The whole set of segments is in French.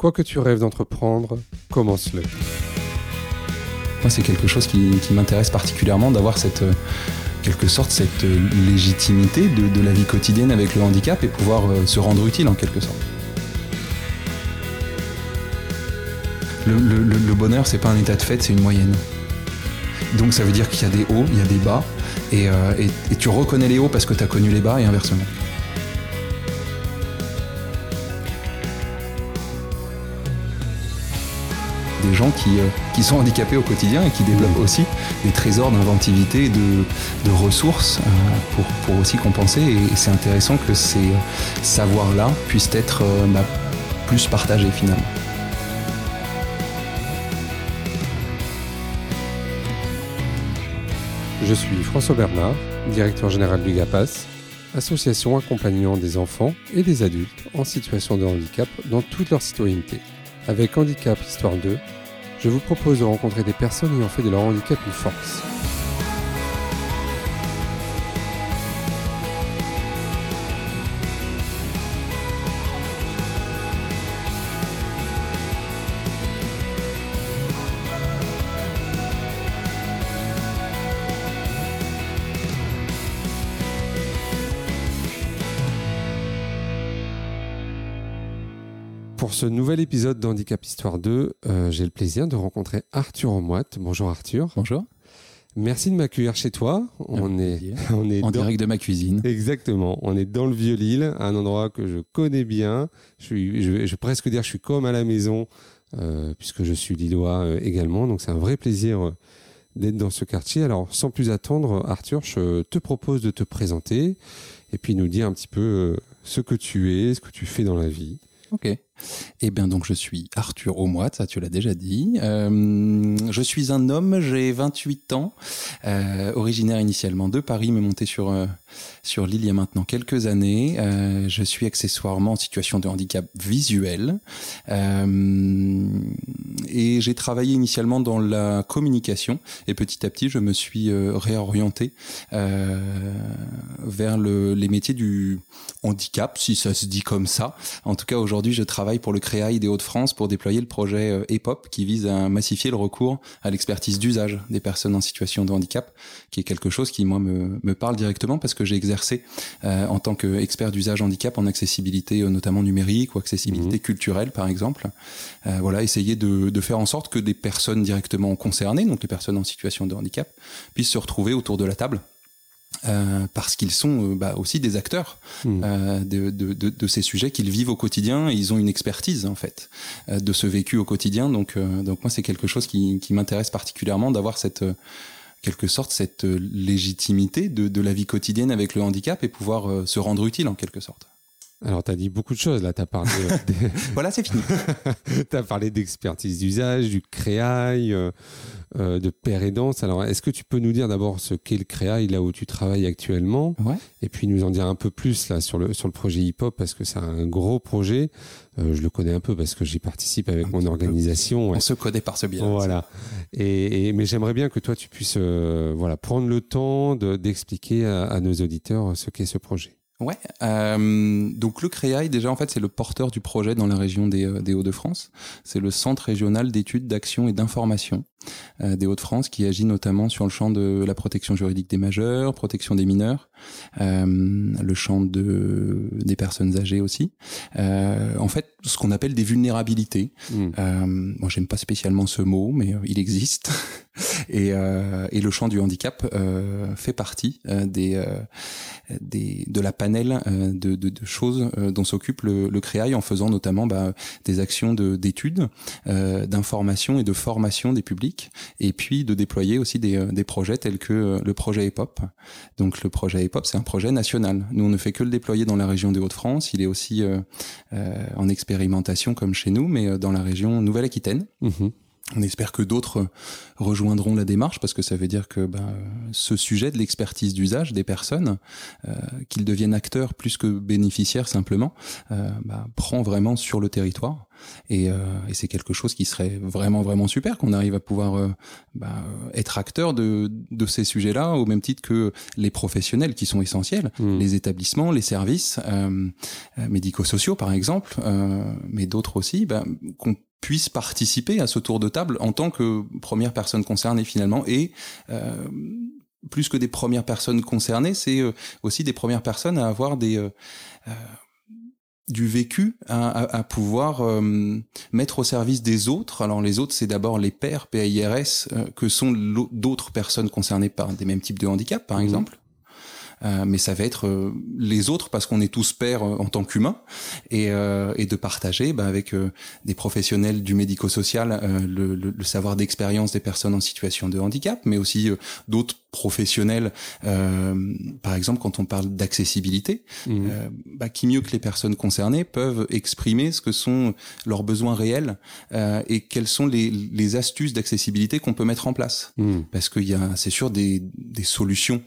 Quoi que tu rêves d'entreprendre, commence-le. Moi, c'est quelque chose qui, m'intéresse particulièrement d'avoir cette, euh, quelque sorte, cette euh, légitimité de, la vie quotidienne avec le handicap et pouvoir euh, se rendre utile en quelque sorte. Le, le bonheur, c'est pas un état de fait, c'est une moyenne. Donc ça veut dire qu'il y a des hauts, il y a des bas, et, et tu reconnais les hauts parce que tu as connu les bas et inversement. Des gens qui, euh, qui, sont handicapés au quotidien et qui développent mmh. aussi des trésors d'inventivité, de, de ressources euh, pour, pour, aussi compenser. Et c'est intéressant que ces savoirs-là puissent être euh, bah, plus partagés finalement. Je suis François Bernard, directeur général du GAPAS, association accompagnant des enfants et des adultes en situation de handicap dans toute leur citoyenneté. Avec Handicap Histoire 2, je vous propose de rencontrer des personnes ayant fait de leur handicap une force. Ce nouvel épisode d'Handicap Histoire 2, euh, j'ai le plaisir de rencontrer Arthur Omoite. Bonjour Arthur. Bonjour. Merci de m'accueillir chez toi. On est, on est en direct de ma cuisine. Exactement. On est dans le Vieux-Lille, un endroit que je connais bien. Je, suis, je, vais presque dire que je suis comme à la maison, euh, puisque je suis lillois euh, également. Donc c'est un vrai plaisir d'être dans ce quartier. Alors sans plus attendre, Arthur, je te propose de te présenter et puis nous dire un petit peu ce que tu es, ce que tu fais dans la vie. Ok. Eh bien, donc, je suis Arthur Aumoit, ça tu l'as déjà dit. Euh, je suis un homme, j'ai 28 ans, euh, originaire initialement de Paris, mais monté sur, euh, sur l'île il y a maintenant quelques années. Je suis accessoirement en situation de handicap visuel. Et j'ai travaillé initialement dans la communication. Et petit à petit, je me suis réorienté vers le, les métiers du handicap, si ça se dit comme ça. En tout cas, aujourd'hui, je travaille pour le CREAI des Hauts-de-France pour déployer le projet EPOP qui vise à massifier le recours à l'expertise d'usage des personnes en situation de handicap, qui est quelque chose qui, moi, me, me parle directement parce que j'ai exercé euh, en tant qu'expert d'usage handicap en accessibilité euh, notamment numérique ou accessibilité mhm. culturelle par exemple. Euh, voilà, essayer de, de, faire en sorte que des personnes directement concernées, donc les personnes en situation de handicap, puissent se retrouver autour de la table. Euh, parce qu'ils sont euh, bah, aussi des acteurs mhm. euh, de, de, de, de, ces sujets qu'ils vivent au quotidien. Et ils ont une expertise en fait de ce vécu au quotidien. Donc, donc moi, c'est quelque chose qui, qui m'intéresse particulièrement d'avoir cette quelque sorte cette euh, légitimité de, de, la vie quotidienne avec le handicap et pouvoir euh, se rendre utile en quelque sorte. Alors, tu as dit beaucoup de choses là. Tu as parlé. voilà, c'est fini. tu as parlé d'expertise d'usage, du créail, euh, euh, de père aidance. Alors, est-ce que tu peux nous dire d'abord ce qu'est le créail là où tu travailles actuellement? Ouais. Et puis nous en dire un peu plus là sur le, sur le projet hip-hop parce que c'est un gros projet. Euh, je le connais un peu parce que j'y participe avec mon organisation. On se connaît par ce biais. Voilà. Et, et, mais j'aimerais bien que toi, tu puisses euh, voilà, prendre le temps d'expliquer à, à nos auditeurs ce qu'est ce projet. Ouais, euh, donc le CREAI, déjà en fait c'est le porteur du projet dans la région des, euh, des Hauts-de-France. C'est le Centre régional d'études, d'action et d'information des Hauts-de-France qui agit notamment sur le champ de la protection juridique des majeurs, protection des mineurs, euh, le champ de, des personnes âgées aussi. Euh, en fait, ce qu'on appelle des vulnérabilités. Mmh. moi j'aime pas spécialement ce mot, mais il existe. et, et le champ du handicap fait partie des, des, de la panel de, de, de choses dont s'occupe le, le CREAI en faisant notamment bah, des actions d'études, d'information et de formation des publics et puis de déployer aussi des, euh, des projets tels que euh, le projet EPOP. Donc le projet EPOP, c'est un projet national. Nous, on ne fait que le déployer dans la région des Hauts-de-France. Il est aussi euh, en expérimentation comme chez nous, mais dans la région Nouvelle-Aquitaine. Mhm. On espère que d'autres rejoindront la démarche parce que ça veut dire que ben, ce sujet de l'expertise d'usage des personnes, euh, qu'ils deviennent acteurs plus que bénéficiaires simplement, euh, ben, prend vraiment sur le territoire. Et, euh, et c'est quelque chose qui serait vraiment vraiment super qu'on arrive à pouvoir euh, ben, être acteur de, de ces sujets-là au même titre que les professionnels qui sont essentiels, Mmh. les établissements, les services euh, euh, médico-sociaux par exemple, euh, mais d'autres aussi, ben, qu'on puisse participer à ce tour de table en tant que première personne concernée finalement et euh, plus que des premières personnes concernées, c'est euh, aussi des premières personnes à avoir des euh, euh, du vécu à, à, à pouvoir euh, mettre au service des autres. Alors les autres, c'est d'abord les pairs, PAIRS, euh, que sont d'autres personnes concernées par des mêmes types de handicap, par Mhm. exemple. Euh, mais ça va être euh, les autres parce qu'on est tous pairs euh, en tant qu'humains et, euh, et de partager bah, avec euh, des professionnels du médico-social euh, le, le- le savoir d'expérience des personnes en situation de handicap, mais aussi euh, d'autres professionnels, euh, par exemple quand on parle d'accessibilité, Mmh. euh, bah, qui mieux que les personnes concernées peuvent exprimer ce que sont leurs besoins réels euh, et quelles sont les, les astuces d'accessibilité qu'on peut mettre en place Mmh. parce qu'il y a, c'est sûr, des, des solutions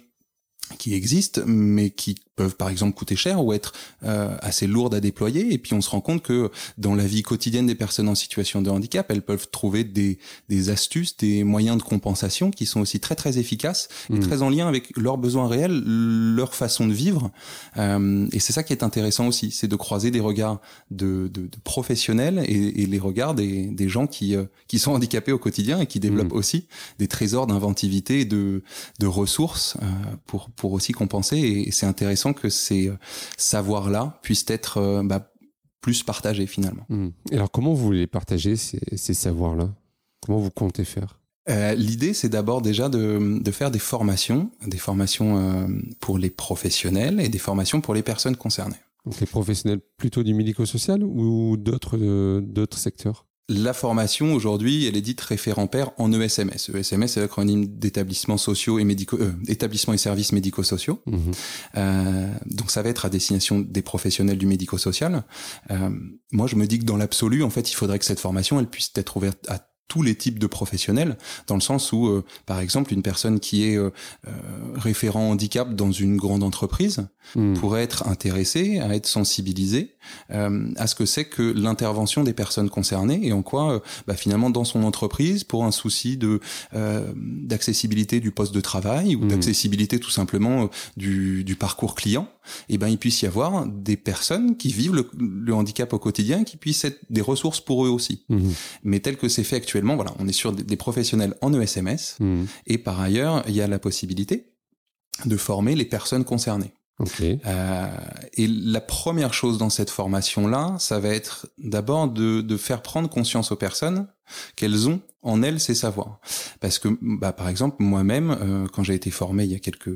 qui existent, mais qui peuvent par exemple coûter cher ou être euh, assez lourdes à déployer. Et puis on se rend compte que dans la vie quotidienne des personnes en situation de handicap, elles peuvent trouver des, des astuces, des moyens de compensation qui sont aussi très très efficaces et Mhm. très en lien avec leurs besoins réels, leur façon de vivre. Euh, et c'est ça qui est intéressant aussi, c'est de croiser des regards de, de, de professionnels et, et les regards des, des gens qui, euh, qui sont handicapés au quotidien et qui développent Mhm. aussi des trésors d'inventivité et de, de ressources pour, pour aussi compenser. Et, c'est intéressant que ces euh, savoirs-là puissent être euh, bah, plus partagés finalement. Mmh. Et alors, comment vous voulez partager ces, ces savoirs-là? Comment vous comptez faire? Euh, L'idée, c'est d'abord déjà de, de faire des formations, des formations euh, pour les professionnels et des formations pour les personnes concernées. Donc, les professionnels plutôt du médico-social ou d'autres euh, d'autres secteurs? La formation aujourd'hui, elle est dite référent pair en E ESMS. ESMS, c'est l'acronyme d'établissements sociaux et médico, euh, établissements et services médico-sociaux. Mmh. Euh, donc ça va être à destination des professionnels du médico-social. Euh, moi, je me dis que dans l'absolu, en fait, il faudrait que cette formation, elle puisse être ouverte à tous les types de professionnels, dans le sens où, euh, par exemple, une personne qui est euh, euh, référent handicap dans une grande entreprise Mmh. pourrait être intéressée à être sensibilisée euh, à ce que c'est que l'intervention des personnes concernées et en quoi, euh, bah, finalement, dans son entreprise, pour un souci de euh, d'accessibilité du poste de travail ou Mhm. d'accessibilité tout simplement euh, du, du parcours client, et ben il puisse y avoir des personnes qui vivent le, le handicap au quotidien, qui puissent être des ressources pour eux aussi. Mmh. Mais tel que c'est fait actuellement, voilà, on est sur des, des professionnels en ESMS Mmh. et par ailleurs, il y a la possibilité de former les personnes concernées. Euh, et la première chose dans cette formation-là, ça va être d'abord de, de faire prendre conscience aux personnes qu'elles ont en elles ces savoirs. Parce que, bah, par exemple, moi-même, euh, quand j'ai été formé il y a quelques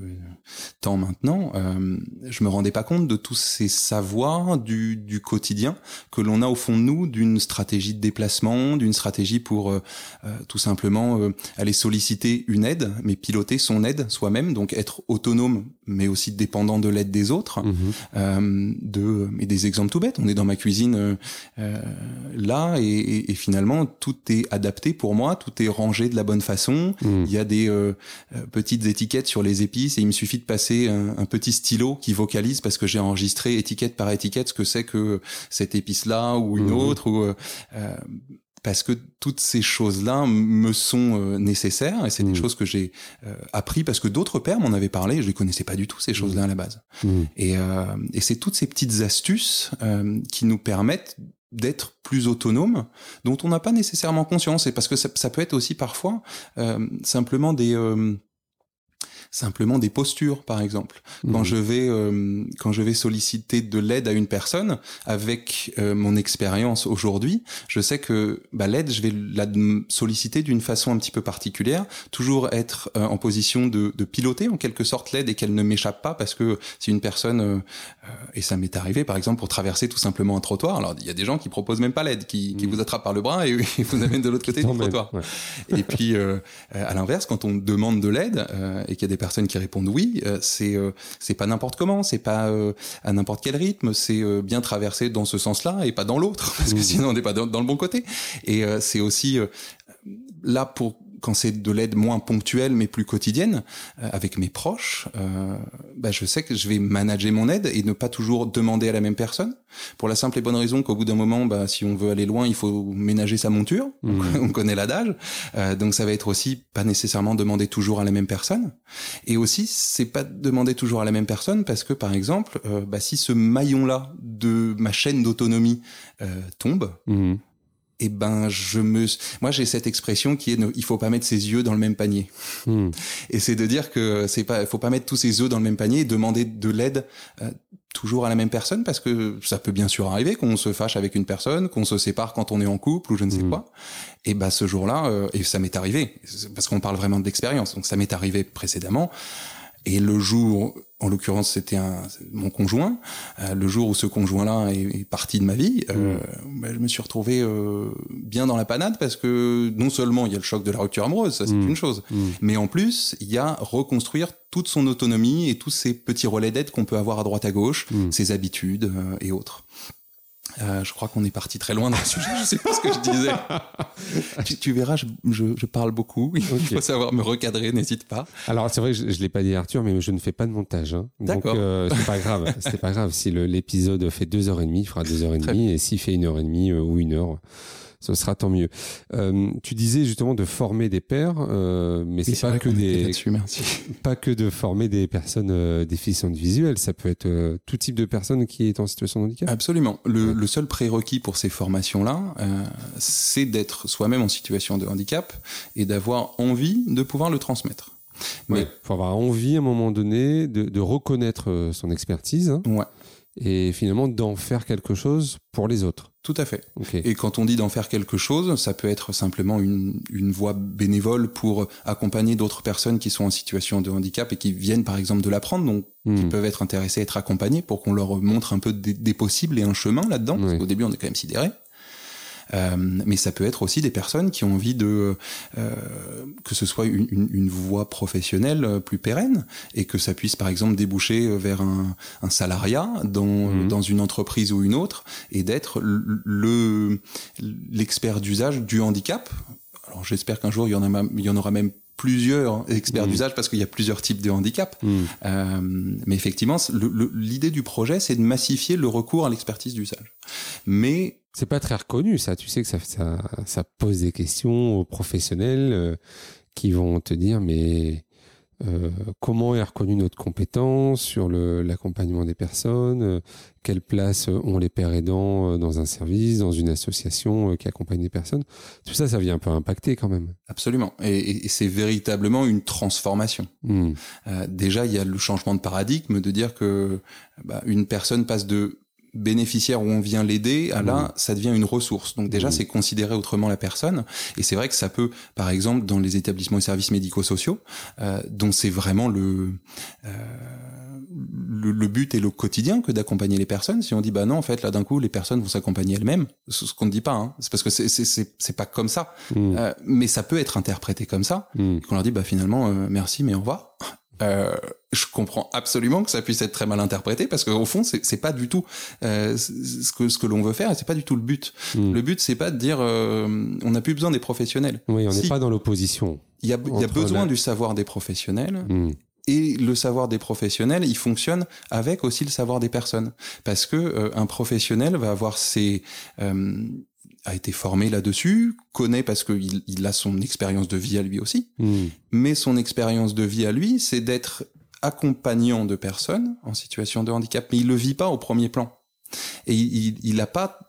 temps maintenant, euh, je me rendais pas compte de tous ces savoirs du, du quotidien que l'on a au fond de nous, d'une stratégie de déplacement, d'une stratégie pour euh, euh, tout simplement euh, aller solliciter une aide, mais piloter son aide soi-même, donc être autonome, mais aussi dépendant de l'aide des autres. Mmh. Euh, de, mais des exemples tout bêtes. On est dans ma cuisine euh, euh, là et, et- et finalement tout est adapté pour moi, tout est rangé de la bonne façon. Mmh. Il y a des euh, euh, petites étiquettes sur les épices et il me suffit de passer un, un petit stylo qui vocalise parce que j'ai enregistré étiquette par étiquette ce que c'est que cette épice-là ou une Mhm. autre ou euh, parce que toutes ces choses-là me sont euh, nécessaires et c'est Mhm. des choses que j'ai euh, appris parce que d'autres pères m'en avaient parlé. Je les connaissais pas du tout ces choses-là à la base. Mmh. Et, euh, et c'est toutes ces petites astuces qui nous permettent d'être plus autonomes, dont on n'a pas nécessairement conscience. Et parce que ça, ça peut être aussi parfois euh, simplement des euh, simplement des postures, par exemple. Quand Mmh. je vais euh, quand je vais solliciter de l'aide à une personne avec euh, mon expérience aujourd'hui, je sais que bah, l'aide, je vais la solliciter d'une façon un petit peu particulière, toujours être euh, en position de, de piloter en quelque sorte l'aide et qu'elle ne m'échappe pas parce que si une personne euh, euh, et ça m'est arrivé par exemple pour traverser tout simplement un trottoir, alors il y a des gens qui proposent même pas l'aide, qui, qui Mhm. vous attrapent par le bras et, et vous amènent de l'autre côté du trottoir. ouais. Et puis, euh, euh, à l'inverse, quand on demande de l'aide euh, et qu'il y a des personnes qui répondent oui, euh, c'est euh, c'est pas n'importe comment, c'est pas euh, à n'importe quel rythme, c'est euh, bien traversé dans ce sens-là et pas dans l'autre, parce que Mhm. sinon on n'est pas dans, dans le bon côté. Et euh, c'est aussi euh, là, pour quand c'est de l'aide moins ponctuelle mais plus quotidienne euh, avec mes proches, euh, bah, je sais que je vais manager mon aide et ne pas toujours demander à la même personne. Pour la simple et bonne raison qu'au bout d'un moment, bah, si on veut aller loin, il faut ménager sa monture. Mmh. On connaît l'adage, euh, donc ça va être aussi pas nécessairement demander toujours à la même personne. Et aussi, c'est pas demander toujours à la même personne parce que par exemple, euh, bah, si ce maillon là de ma chaîne d'autonomie euh, tombe. Mmh eh ben je me moi j'ai cette expression qui est il faut pas mettre ses yeux dans le même panier hmm. et c'est de dire que c'est pas faut pas mettre tous ses œufs dans le même panier et demander de l'aide euh, toujours à la même personne parce que ça peut bien sûr arriver qu'on se fâche avec une personne qu'on se sépare quand on est en couple ou je ne sais hmm. quoi et ben ce jour-là euh, et ça m'est arrivé parce qu'on parle vraiment d'expérience donc ça m'est arrivé précédemment et le jour, en l'occurrence, c'était mon conjoint. Euh, le jour où ce conjoint-là est, parti de ma vie, euh, mm. bah, je me suis retrouvé euh, bien dans la panade parce que non seulement il y a le choc de la rupture amoureuse, ça c'est mm. une chose, mm. mais en plus il y a reconstruire toute son autonomie et tous ces petits relais d'aide qu'on peut avoir à droite à gauche, ses habitudes et autres. Euh, je crois qu'on est parti très loin dans le sujet. Je sais pas ce que je disais. tu, verras, je, je, parle beaucoup. Il faut savoir me recadrer, n'hésite pas. Alors c'est vrai, je, je l'ai pas dit Arthur, mais je ne fais pas de montage. Hein. D'accord. Donc euh, c'est pas grave. C'est pas grave. Si l'épisode fait deux heures et demie, il fera deux heures et demie, et s'il fait une heure et demie euh, ou une heure, ce sera tant mieux. Euh, tu disais justement de former des pères, euh, mais c'est pas que des pas que de former des personnes euh, déficientes visuelles. Ça peut être euh, tout type de personnes qui est en situation de handicap. Absolument. Le, le seul prérequis pour ces formations-là, euh, c'est d'être soi-même en situation de handicap et d'avoir envie de pouvoir le transmettre. Mais il faut avoir envie à un moment donné de, de reconnaître son expertise. Hein. Ouais et finalement d'en faire quelque chose pour les autres. Tout à fait. Et quand on dit d'en faire quelque chose, ça peut être simplement une, une voie bénévole pour accompagner d'autres personnes qui sont en situation de handicap et qui viennent par exemple de l'apprendre, donc qui hmm. peuvent être intéressés à être accompagnés pour qu'on leur montre un peu des, possibles et un chemin là-dedans. Au début, on est quand même sidéré. Euh, mais ça peut être aussi des personnes qui ont envie de euh, que ce soit une, une, une, voie professionnelle euh, plus pérenne et que ça puisse par exemple déboucher vers un, un salariat dans, mhm. dans une entreprise ou une autre et d'être le l'expert d'usage du handicap. Alors j'espère qu'un jour il y en a il y en aura même plusieurs experts mhm. d'usage parce qu'il y a plusieurs types de handicap. Mhm. Euh, mais effectivement, l'idée du projet, c'est de massifier le recours à l'expertise d'usage. Mais c'est pas très reconnu, ça. Tu sais que ça, ça, ça pose des questions aux professionnels euh, qui vont te dire, mais euh, comment est reconnue notre compétence sur l'accompagnement des personnes euh, Quelle place ont les pères aidants dans un service, dans une association qui accompagne des personnes Tout ça, ça vient un peu impacter quand même. Absolument. Et, et c'est véritablement une transformation. Hmm. déjà, il y a le changement de paradigme de dire que bah, une personne passe de bénéficiaire où on vient l'aider, à là, ça devient une ressource. Donc déjà, c'est considérer autrement la personne. Et c'est vrai que ça peut, par exemple, dans les établissements et services médico-sociaux, euh, dont c'est vraiment le, euh, le, but et le quotidien que d'accompagner les personnes. Si on dit bah non, en fait, là d'un coup, les personnes vont s'accompagner elles-mêmes, ce qu'on ne dit pas, hein. c'est parce que c'est c'est pas comme ça. Mm. Euh, mais ça peut être interprété comme ça. Mm. Qu'on leur dit bah finalement euh, merci, mais au revoir. Euh, je comprends absolument que ça puisse être très mal interprété parce qu'au fond c'est pas du tout euh, ce que ce que l'on veut faire et c'est pas du tout le but. Hmm. Le but c'est pas de dire euh, on n'a plus besoin des professionnels. Oui, on n'est pas dans l'opposition. Il y a, y a besoin du savoir des professionnels. Hmm. Et le savoir des professionnels, il fonctionne avec aussi le savoir des personnes, parce que euh, un professionnel va avoir ses a été formé là-dessus, connaît parce qu'il il a son expérience de vie à lui aussi. Hmm. Mais son expérience de vie à lui, c'est d'être accompagnant de personnes en situation de handicap, mais il le vit pas au premier plan. Et il n'a pas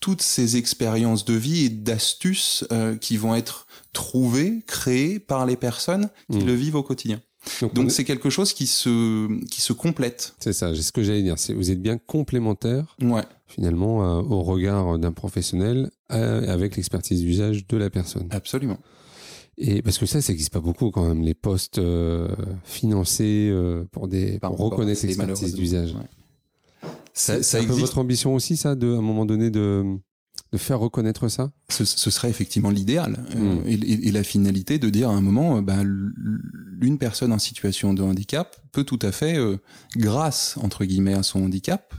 toutes ces expériences de vie et d'astuces euh, qui vont être trouvées, créées par les personnes qui hmm. le vivent au quotidien. Donc c'est quelque chose qui se qui se complète. C'est ça, c'est ce que j'allais dire. Vous êtes bien complémentaires. Ouais. Finalement, euh, au regard d'un professionnel euh, avec l'expertise d'usage de la personne. Absolument. Et parce que ça, ça n'existe pas beaucoup quand même, les postes euh, financés pour des pour reconnaître l'expertise d'usage. Ouais. Ça, ça existe. votre ambition aussi, ça, de à un moment donné de de faire reconnaître ça? Ce, ce, serait effectivement l'idéal euh, hmm. et, et, la finalité de dire à un moment, ben, une personne en situation de handicap peut tout à fait, euh, grâce entre guillemets à son handicap,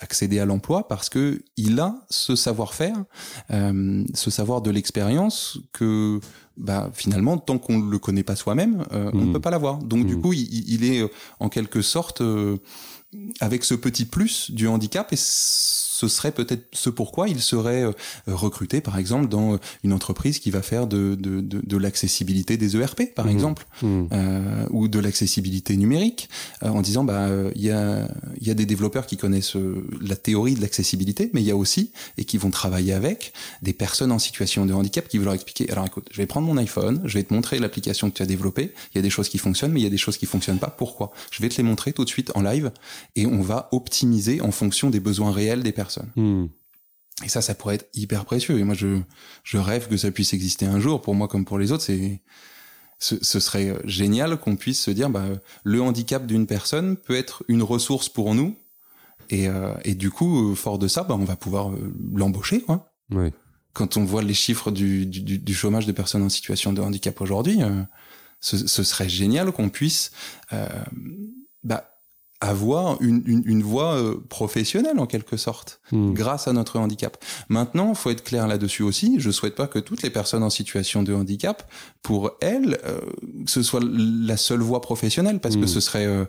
accéder à l'emploi parce que il a ce savoir-faire, ce savoir de l'expérience que bah, finalement, tant qu'on ne le connaît pas soi-même, on ne mmh. peut pas l'avoir. Donc du mmh. coup, il, il, est en quelque sorte avec ce petit plus du handicap et ce serait peut-être ce pourquoi il serait euh, recruté, par exemple, dans une entreprise qui va faire de, de, de, de l'accessibilité des ERP, par mmh. exemple, mmh. Euh, ou de l'accessibilité numérique, euh, en disant, bah, il y a, y a des développeurs qui connaissent euh, la théorie de l'accessibilité, mais il y a aussi, et qui vont travailler avec, des personnes en situation de handicap qui vont leur expliquer, alors écoute, je vais prendre mon iPhone, je vais te montrer l'application que tu as développée, il y a des choses qui fonctionnent, mais il y a des choses qui fonctionnent pas, pourquoi? Je vais te les montrer tout de suite en live, et on va optimiser en fonction des besoins réels des personnes. Hmm. Et ça, ça pourrait être hyper précieux. Et moi, je, je rêve que ça puisse exister un jour, pour moi comme pour les autres. C'est, ce, ce serait génial qu'on puisse se dire, bah, le handicap d'une personne peut être une ressource pour nous. Et, euh, et du coup, fort de ça, bah, on va pouvoir euh, l'embaucher. Quoi. Quand on voit les chiffres du, du, du, chômage de personnes en situation de handicap aujourd'hui, euh, ce, ce, serait génial qu'on puisse bah, avoir une, une, une voie euh, professionnelle en quelque sorte, hmm. grâce à notre handicap. Maintenant, faut être clair là-dessus aussi. Je souhaite pas que toutes les personnes en situation de handicap, pour elles, euh, ce soit la seule voie professionnelle, parce que hmm. ce serait euh,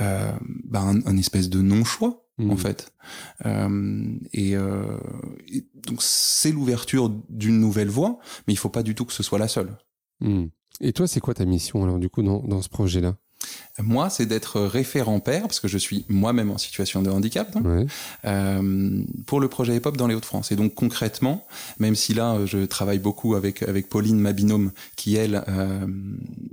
euh bah, un, un, espèce de non-choix en hmm. fait. Et, et, donc c'est l'ouverture d'une nouvelle voie, mais il faut pas du tout que ce soit la seule. Et toi, c'est quoi ta mission alors du coup dans, dans ce projet-là? Moi, c'est d'être référent père, parce que je suis moi-même en situation de handicap, euh, pour le projet EPOP dans les Hauts-de-France. Et donc concrètement, même si là, je travaille beaucoup avec, avec Pauline, ma binôme, qui elle euh,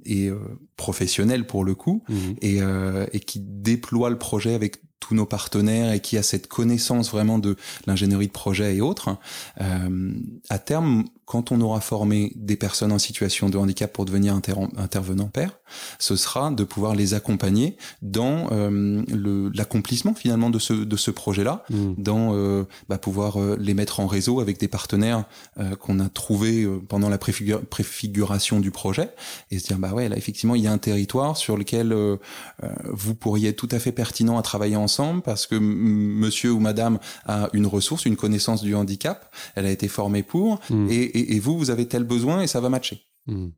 est euh, professionnelle pour le coup, mmh. et, euh, et qui déploie le projet avec tous nos partenaires et qui a cette connaissance vraiment de l'ingénierie de projet et autres, euh, à terme, quand on aura formé des personnes en situation de handicap pour devenir intervenant père, ce sera de pouvoir les accompagner dans euh, l'accomplissement finalement de ce, de ce projet-là, mmh. dans euh, bah, pouvoir euh, les mettre en réseau avec des partenaires qu'on a trouvés pendant la préfiguration du projet, et se dire bah ouais là effectivement il y a un territoire sur lequel vous pourriez être tout à fait pertinent à travailler ensemble parce que monsieur ou madame a une ressource, une connaissance du handicap, elle a été formée pour, mmh. et et, vous, vous avez tel besoin et ça va matcher. Hmm.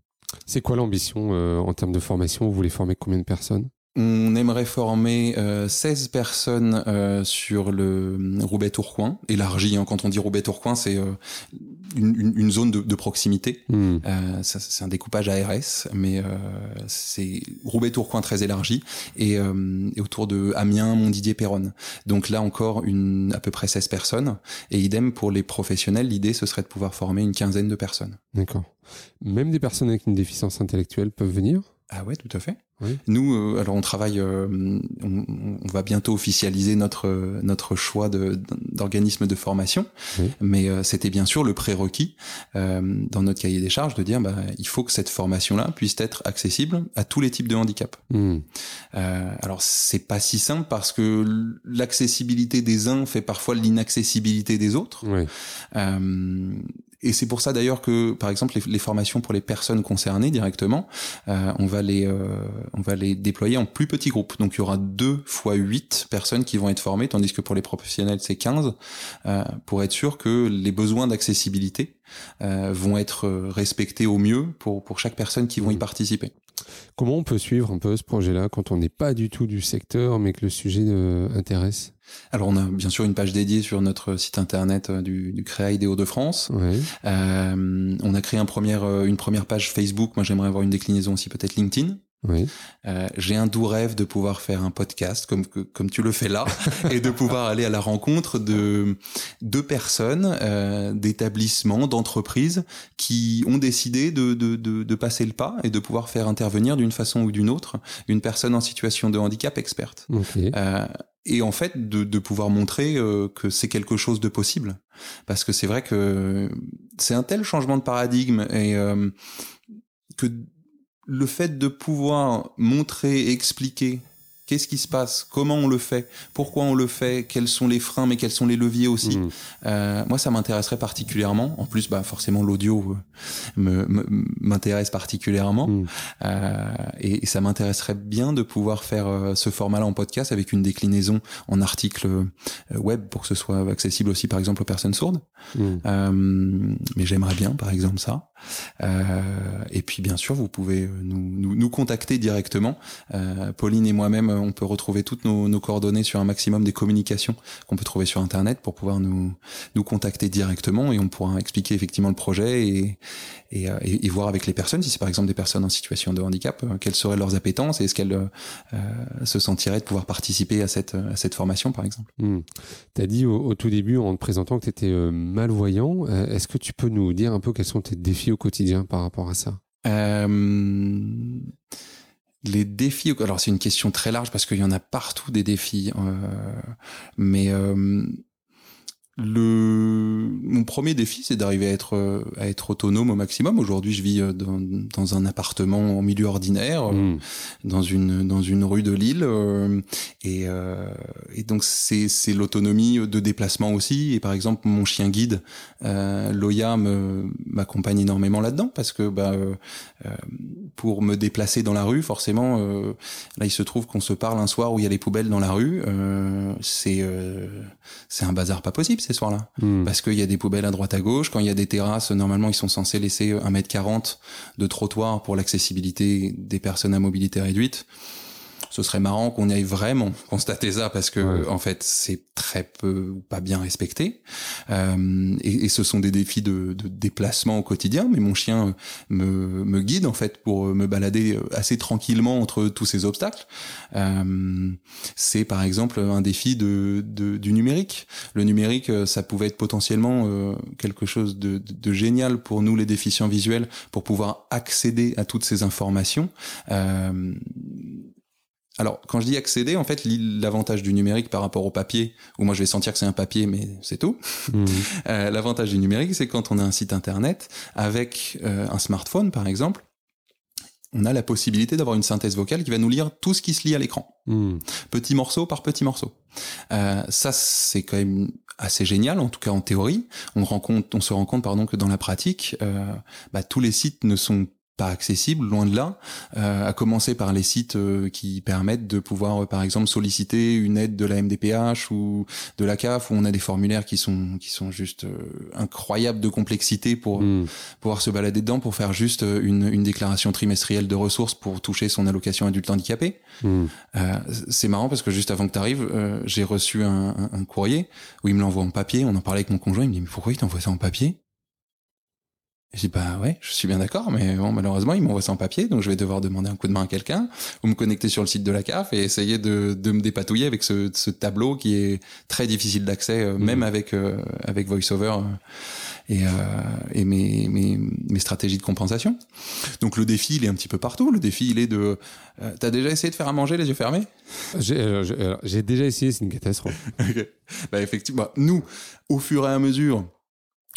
C'est quoi l'ambition euh, en termes de formation? Vous voulez former combien de personnes? On aimerait former euh, 16 personnes euh, sur le Roubaix-Tourcoing, élargi. Hein, quand on dit Roubaix-Tourcoing, c'est euh, une, une, zone de, de proximité. Hmm. Euh, c'est un découpage ARS, mais euh, c'est Roubaix-Tourcoing très élargi et, et, autour de Amiens, Montdidier, Péronne. Donc là encore, une, à peu près 16 personnes. Et idem pour les professionnels, l'idée ce serait de pouvoir former une quinzaine de personnes. D'accord. Même des personnes avec une déficience intellectuelle peuvent venir? Ah ouais, tout à fait. Nous, euh, alors on travaille, euh, on, on, va bientôt officialiser notre notre choix d'organisme de, formation, mais euh, c'était bien sûr le prérequis dans notre cahier des charges de dire, bah, il faut que cette formation-là puisse être accessible à tous les types de handicap. Hmm. alors c'est pas si simple parce que l'accessibilité des uns fait parfois l'inaccessibilité des autres. Oui. Et c'est pour ça d'ailleurs que, par exemple, les, les, formations pour les personnes concernées directement, euh, on va les euh, on va les déployer en plus petits groupes. Donc il y aura deux fois huit personnes qui vont être formées, tandis que pour les professionnels c'est 15, euh, pour être sûr que les besoins d'accessibilité euh, vont être respectés au mieux pour pour chaque personne qui vont y mmh. participer. Comment on peut suivre un peu ce projet-là quand on n'est pas du tout du secteur, mais que le sujet euh, intéresse? Alors on a bien sûr une page dédiée sur notre site internet euh, du, du CREA des de france Euh, on a créé un une première page Facebook. Moi j'aimerais avoir une déclinaison aussi peut-être LinkedIn. Oui. Euh, j'ai un doux rêve de pouvoir faire un podcast comme comme tu le fais là et de pouvoir aller à la rencontre de de personnes, euh, d'établissements, d'entreprises qui ont décidé de, de, de, de, passer le pas et de pouvoir faire intervenir d'une façon ou d'une autre une personne en situation de handicap experte. Okay. Euh, et en fait de, de pouvoir montrer euh, que c'est quelque chose de possible parce que c'est vrai que c'est un tel changement de paradigme et euh, que le fait de pouvoir montrer et expliquer qu'est-ce qui se passe, comment on le fait, pourquoi on le fait, quels sont les freins, mais quels sont les leviers aussi? Mmh. Euh, moi, ça m'intéresserait particulièrement. En plus, bah, forcément, l'audio euh, m'intéresse particulièrement. Mmh. Euh, et, ça m'intéresserait bien de pouvoir faire euh, ce format-là en podcast avec une déclinaison en article web pour que ce soit accessible aussi, par exemple, aux personnes sourdes. Mmh. mais j'aimerais bien, par exemple, ça. et puis, bien sûr, vous pouvez nous, nous, nous contacter directement. Pauline et moi-même, on peut retrouver toutes nos, nos, coordonnées sur un maximum des communications qu'on peut trouver sur Internet pour pouvoir nous, nous contacter directement et on pourra expliquer effectivement le projet et, et, euh, et, voir avec les personnes, si c'est par exemple des personnes en situation de handicap, euh, quelles seraient leurs appétences et est-ce qu'elles euh, se sentiraient de pouvoir participer à cette, à cette formation par exemple? Hmm. Tu as dit au, tout début en te présentant que tu étais malvoyant. Est-ce que tu peux nous dire un peu quels sont tes défis au quotidien par rapport à ça? Les défis, alors c'est une question très large parce qu'il y en a partout des défis, euh, mais euh, le mon premier défi c'est d'arriver à être à être autonome au maximum aujourd'hui je vis euh, dans, dans, un appartement en milieu ordinaire mmh. dans une dans une rue de Lille et, et donc c'est c'est l'autonomie de déplacement aussi et par exemple mon chien guide euh, Loya m'accompagne énormément là-dedans parce que bah pour me déplacer dans la rue, forcément, euh, là il se trouve qu'on se parle un soir où il y a les poubelles dans la rue. Euh, c'est euh, c'est un bazar pas possible ces soirs-là, hmm. parce qu'il y a des poubelles à droite à gauche. Quand il y a des terrasses, normalement ils sont censés laisser un mètre quarante de trottoir pour l'accessibilité des personnes à mobilité réduite ce serait marrant qu'on y aille vraiment constater ça parce que en fait c'est très peu ou pas bien respecté. Euh, et, et, ce sont des défis de, de, déplacement au quotidien mais mon chien me, me, guide en fait pour me balader assez tranquillement entre tous ces obstacles. Euh, c'est par exemple un défi de, de, du numérique. Le numérique ça pouvait être potentiellement euh, quelque chose de, de, génial pour nous les déficients visuels pour pouvoir accéder à toutes ces informations. Euh, alors, quand je dis accéder, en fait, l'avantage du numérique par rapport au papier, où moi je vais sentir que c'est un papier, mais c'est tout. Mmh. Euh, l'avantage du numérique, c'est quand on a un site internet avec euh, un smartphone, par exemple, on a la possibilité d'avoir une synthèse vocale qui va nous lire tout ce qui se lit à l'écran, mmh. petit morceau par petit morceau. Euh, ça, c'est quand même assez génial, en tout cas en théorie. On, se rend compte, pardon, que dans la pratique, bah, tous les sites ne sont accessible, loin de là, euh, à commencer par les sites euh, qui permettent de pouvoir, euh, par exemple, solliciter une aide de la MDPH ou de la CAF, où on a des formulaires qui sont qui sont juste incroyables de complexité pour hmm. pouvoir se balader dedans, pour faire juste une, une déclaration trimestrielle de ressources pour toucher son allocation adulte handicapé. Hmm. c'est marrant parce que juste avant que tu arrives, j'ai reçu un, un, courrier où il me l'envoie en papier. On en parlait avec mon conjoint. Il me dit mais pourquoi il t'envoie ça en papier? Je dis bah ouais, je suis bien d'accord, mais bon malheureusement il m'envoie ça en papier, donc je vais devoir demander un coup de main à quelqu'un ou me connecter sur le site de la CAF et essayer de, de me dépatouiller avec ce, ce tableau qui est très difficile d'accès, euh, même mmh. avec euh, avec VoiceOver euh, et, et mes, mes, mes, stratégies de compensation. Donc le défi il est un petit peu partout. Le défi il est de. T'as déjà essayé de faire à manger les yeux fermés? J'ai déjà essayé, c'est une catastrophe. bah effectivement, nous au fur et à mesure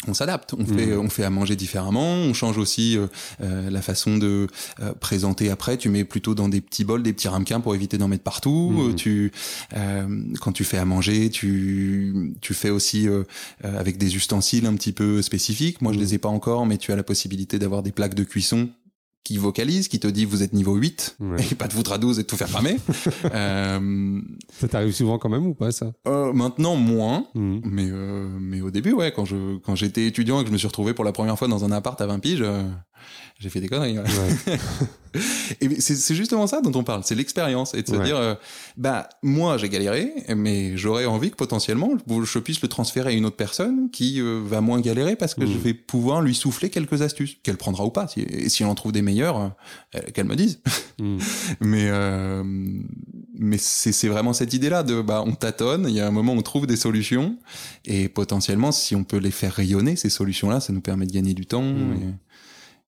on s'adapte, on fait, mmh. on fait à manger différemment, on change aussi euh, euh, la façon de euh, présenter après. Tu mets plutôt dans des petits bols, des petits ramequins pour éviter d'en mettre partout. Mmh. Tu, quand tu fais à manger, tu, tu fais aussi avec des ustensiles un petit peu spécifiques. Moi, je mmh. les ai pas encore, mais tu as la possibilité d'avoir des plaques de cuisson qui vocalise, qui te dit vous êtes niveau 8 et pas de foutre à 12 et de tout faire cramer. euh, ça t'arrive souvent quand même ou pas ça? Euh, Maintenant moins, mmh. mais euh, mais au début ouais quand je quand j'étais étudiant et que je me suis retrouvé pour la première fois dans un appart à 20 piges, euh, j'ai fait des conneries. Ouais. et c'est justement ça dont on parle, c'est l'expérience et de se dire, euh, bah moi j'ai galéré, mais j'aurais envie que potentiellement je puisse le transférer à une autre personne qui euh, va moins galérer parce que je mmh. vais pouvoir lui souffler quelques astuces qu'elle prendra ou pas. Si, et si elle en trouve des meilleures, euh, qu'elle me dise. Mmh. mais mais c'est vraiment cette idée-là de bah on tâtonne, il y a un moment où on trouve des solutions et potentiellement si on peut les faire rayonner ces solutions-là, ça nous permet de gagner du temps. Mmh. Et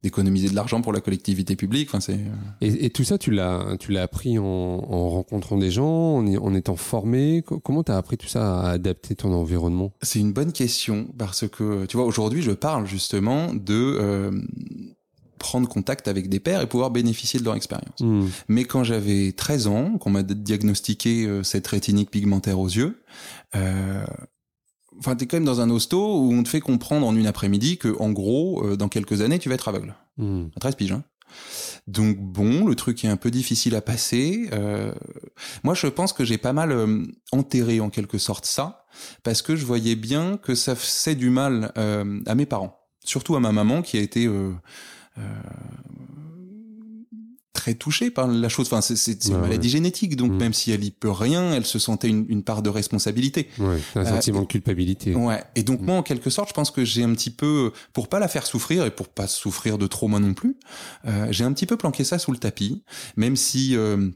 d'économiser de l'argent pour la collectivité publique. Enfin, c'est. Euh, et, et, tout ça, tu l'as, tu l'as appris en, en, rencontrant des gens, en, en étant formé. Comment tu as appris tout ça à adapter ton environnement? C'est une bonne question parce que tu vois, aujourd'hui, je parle justement de euh, prendre contact avec des pairs et pouvoir bénéficier de leur expérience. Hmm. Mais quand j'avais 13 ans, qu'on m'a diagnostiqué euh, cette rétinique pigmentaire aux yeux, euh, enfin, t'es quand même dans un hosto où on te fait comprendre en une après-midi que, en gros, euh, dans quelques années, tu vas être aveugle. Hmm. À 13 piges, hein. Donc bon, le truc est un peu difficile à passer. Euh, moi, je pense que j'ai pas mal euh, enterré en quelque sorte ça, parce que je voyais bien que ça faisait du mal euh, à mes parents, surtout à ma maman qui a été euh, euh, très touchée par la chose. Enfin, c'est- c'est c'est une Ouais, maladie ouais. génétique, donc Mm. même si elle y peut rien, elle se sentait une, une part de responsabilité. Ouais, un Euh, sentiment de culpabilité. Ouais. Et donc Mm. moi, en quelque sorte, je pense que j'ai un petit peu, pour pas la faire souffrir et pour pas souffrir de trop moi non plus, euh, j'ai un petit peu planqué ça sous le tapis, même si euh,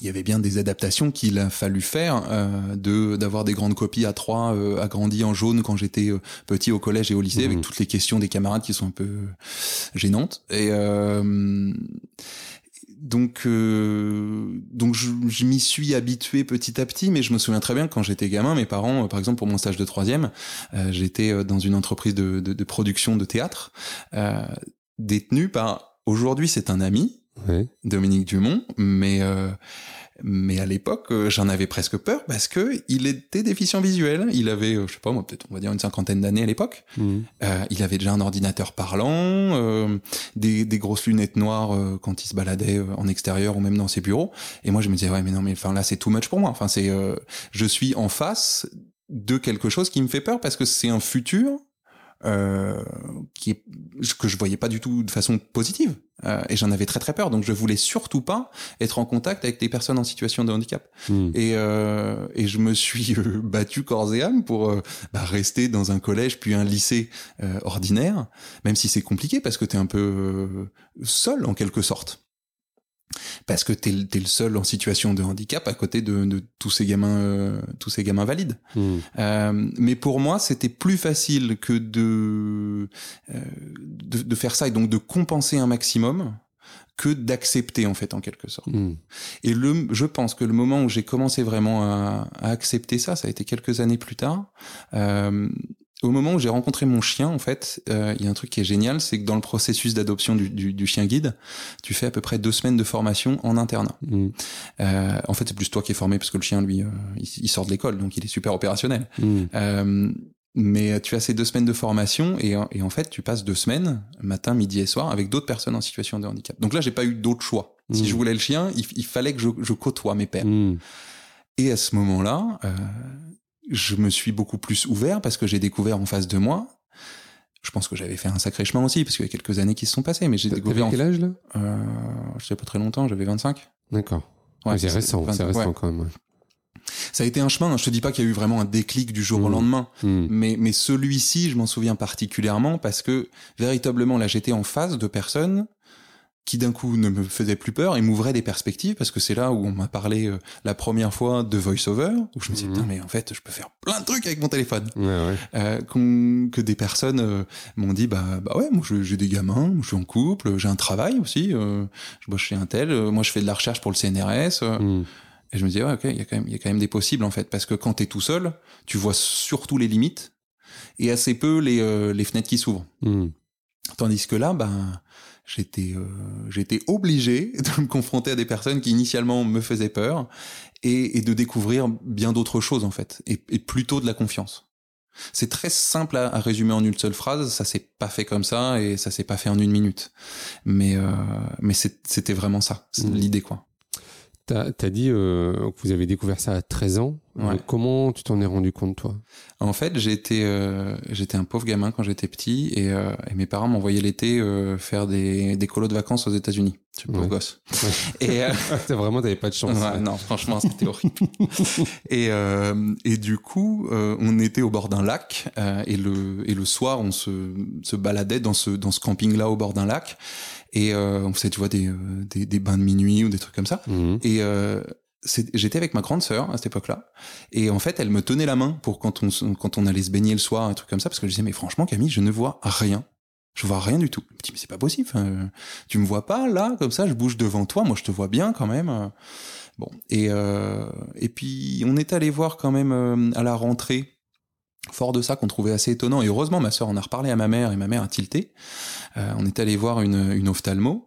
il y avait bien des adaptations qu'il a fallu faire, euh, de d'avoir des grandes copies à trois, euh, agrandi en jaune quand j'étais euh, petit au collège et au lycée, avec toutes les questions des camarades qui sont un peu gênantes. Et euh, donc, euh, donc je, je m'y suis habitué petit à petit, mais je me souviens très bien quand j'étais gamin, mes parents, euh, par exemple pour mon stage de troisième, euh, j'étais euh, dans une entreprise de, de, de production de théâtre, euh, détenue par, aujourd'hui c'est un ami. Dominique Dumont, mais euh, mais à l'époque euh, j'en avais presque peur parce que il était déficient visuel. Il avait, euh, je sais pas moi, peut-être on va dire une cinquantaine d'années à l'époque. Hmm. Euh, il avait déjà un ordinateur parlant, euh, des, des grosses lunettes noires euh, quand il se baladait en extérieur ou même dans ses bureaux. Et moi je me disais ouais mais non mais enfin là c'est too much pour moi. Enfin c'est, je suis en face de quelque chose qui me fait peur parce que c'est un futur euh, qui est, que je voyais pas du tout de façon positive Euh, et j'en avais très très peur donc je voulais surtout pas être en contact avec des personnes en situation de handicap Hmm. et, euh, et je me suis euh, battu corps et âme pour euh, bah, rester dans un collège puis un lycée euh, ordinaire, même si c'est compliqué parce que t'es un peu euh, seul en quelque sorte. Parce que t'es, le- t'es le seul en situation de handicap à côté de, de tous ces gamins, euh, tous ces gamins valides. Hmm. Euh, mais pour moi, c'était plus facile que de, euh, de de faire ça et donc de compenser un maximum que d'accepter en fait en quelque sorte. Hmm. Et le, je pense que le moment où j'ai commencé vraiment à, à accepter ça, ça a été quelques années plus tard. Euh, au moment où j'ai rencontré mon chien, en fait, euh, il y a un truc qui est génial, c'est que dans le processus d'adoption du, du, du chien guide, tu fais à peu près deux semaines de formation en internat. Hmm. Euh, en fait, c'est plus toi qui es formé parce que le chien, lui, euh, il, il sort de l'école, donc il est super opérationnel. Hmm. Euh, mais tu as ces deux semaines de formation et, et en fait, tu passes deux semaines, matin, midi et soir, avec d'autres personnes en situation de handicap. Donc là, j'ai pas eu d'autre choix. Si Mm. je voulais le chien, il, il fallait que je, je côtoie mes pères. Hmm. Et à ce moment-là, euh, je me suis beaucoup plus ouvert parce que j'ai découvert en face de moi. Je pense que j'avais fait un sacré chemin aussi parce qu'il y a quelques années qui se sont passées, mais j'ai découvert. En... quel âge là? Euh, je sais pas très longtemps, j'avais 25. D'accord. Ouais, c'est récent, c'est ouais. récent quand même. Ça a été un chemin. Je te dis pas qu'il y a eu vraiment un déclic du jour au Mm. lendemain. Hmm. Mais, mais celui-ci, je m'en souviens particulièrement parce que véritablement, là, j'étais en face de personnes qui d'un coup ne me faisaient plus peur et m'ouvraient des perspectives parce que c'est là où on m'a parlé euh, la première fois de voice-over, où je me disais, Mhm. putain, mais en fait, je peux faire plein de trucs avec mon téléphone. Ouais, ouais. Euh, que des personnes euh, m'ont dit, bah, bah ouais, moi j'ai des gamins, je suis en couple, j'ai un travail aussi, je bosse chez un tel, moi je fais de la recherche pour le CNRS. Hmm. et je me disais, ouais, ok, il y, a quand même- il y a quand même des possibles, en fait, parce que quand t'es tout seul, tu vois surtout les limites et assez peu les, les fenêtres qui s'ouvrent. Hmm. Tandis que là, ben, j'étais euh, j'étais obligé de me confronter à des personnes qui initialement me faisaient peur et, et de découvrir bien d'autres choses, en fait, et, et plutôt de la confiance. C'est très simple à, à résumer en une seule phrase, ça s'est pas fait comme ça et ça s'est pas fait en une minute. Mais, euh, mais c'était vraiment ça, c'est Mhm. l'idée, quoi. T'as as dit euh, que vous avez découvert ça à 13 ans. Ouais. Euh, comment tu t'en es rendu compte, toi? En fait, j'étais euh, j'étais un pauvre gamin quand j'étais petit et, euh, et mes parents m'envoyaient l'été euh, faire des, des colos de vacances aux États-Unis. Pauvre Ouais. gosse. Ouais. Et euh, vraiment, t'avais pas de chance. ouais, non, franchement, c'était horrible. et, euh, et du coup, euh, on était au bord d'un lac euh, et le et le soir, on se, se baladait dans ce dans ce camping là au bord d'un lac et euh, on faisait, tu vois, des, euh, des des bains de minuit ou des trucs comme ça. Mhm. Et euh, j'étais avec ma grande sœur à cette époque-là. Et en fait, elle me tenait la main pour quand on, quand on allait se baigner le soir, un truc comme ça, parce que je disais, mais franchement, Camille, je ne vois rien. Je vois rien du tout. Je me dis, mais c'est pas possible. tu me vois pas là, comme ça, je bouge devant toi. Moi, je te vois bien quand même. Bon. Et, euh, et puis, on est allé voir quand même euh, à la rentrée fort de ça qu'on trouvait assez étonnant. Et heureusement, ma sœur en a reparlé à ma mère et ma mère a tilté. Euh, on est allé voir une, une ophtalmo.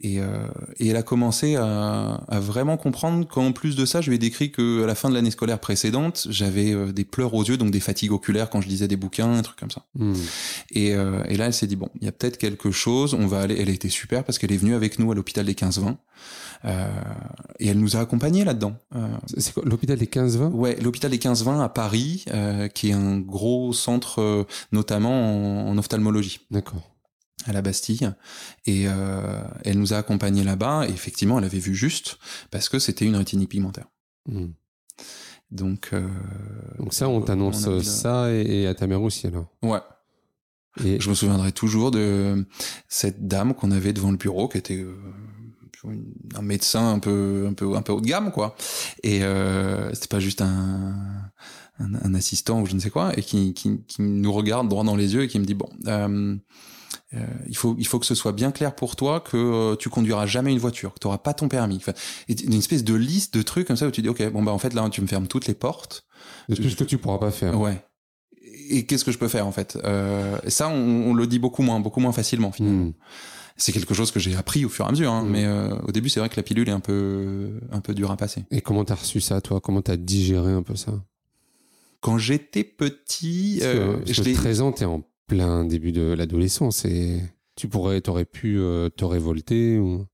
Et, euh, et, elle a commencé à, à, vraiment comprendre qu'en plus de ça, je lui ai décrit que à la fin de l'année scolaire précédente, j'avais euh, des pleurs aux yeux, donc des fatigues oculaires quand je lisais des bouquins, un truc comme ça. Hmm. Et, euh, et, là, elle s'est dit bon, il y a peut-être quelque chose. On va aller. Elle a été super parce qu'elle est venue avec nous à l'hôpital des 15-20 euh, et elle nous a accompagnés là-dedans. Euh, C'est quoi l'hôpital des 15-20 Ouais, l'hôpital des 15-20 à Paris, euh, qui est un gros centre, notamment en, en ophtalmologie. D'accord à la Bastille et euh, elle nous a accompagnés là-bas et effectivement elle avait vu juste parce que c'était une rétinique pigmentaire. Mmh. Donc, euh, donc ça on t'annonce on ça et, et, à ta mère aussi alors. Ouais. Et je me souviendrai toujours de cette dame qu'on avait devant le bureau qui était euh, un médecin un peu un peu un peu haut de gamme quoi et euh, c'était pas juste un, un, un assistant ou je ne sais quoi et qui, qui, qui nous regarde droit dans les yeux et qui me dit bon euh, euh, il faut il faut que ce soit bien clair pour toi que euh, tu conduiras jamais une voiture, que tu auras pas ton permis. Enfin, une espèce de liste de trucs comme ça où tu dis ok bon bah en fait là tu me fermes toutes les portes. De tout ce que tu pourras pas faire. Ouais. Et qu'est-ce que je peux faire en fait? Euh, Ça on, on, le dit beaucoup moins beaucoup moins facilement finalement. Mmh. C'est quelque chose que j'ai appris au fur et à mesure, hein, mmh. mais euh, au début c'est vrai que la pilule est un peu un peu dure à passer. Et comment t'as reçu ça toi? Comment t'as digéré un peu ça? Quand j'étais petit, parce que, parce je 13 ans t'es en plein début de l'adolescence et tu pourrais, t'aurais pu euh, te révolter ou...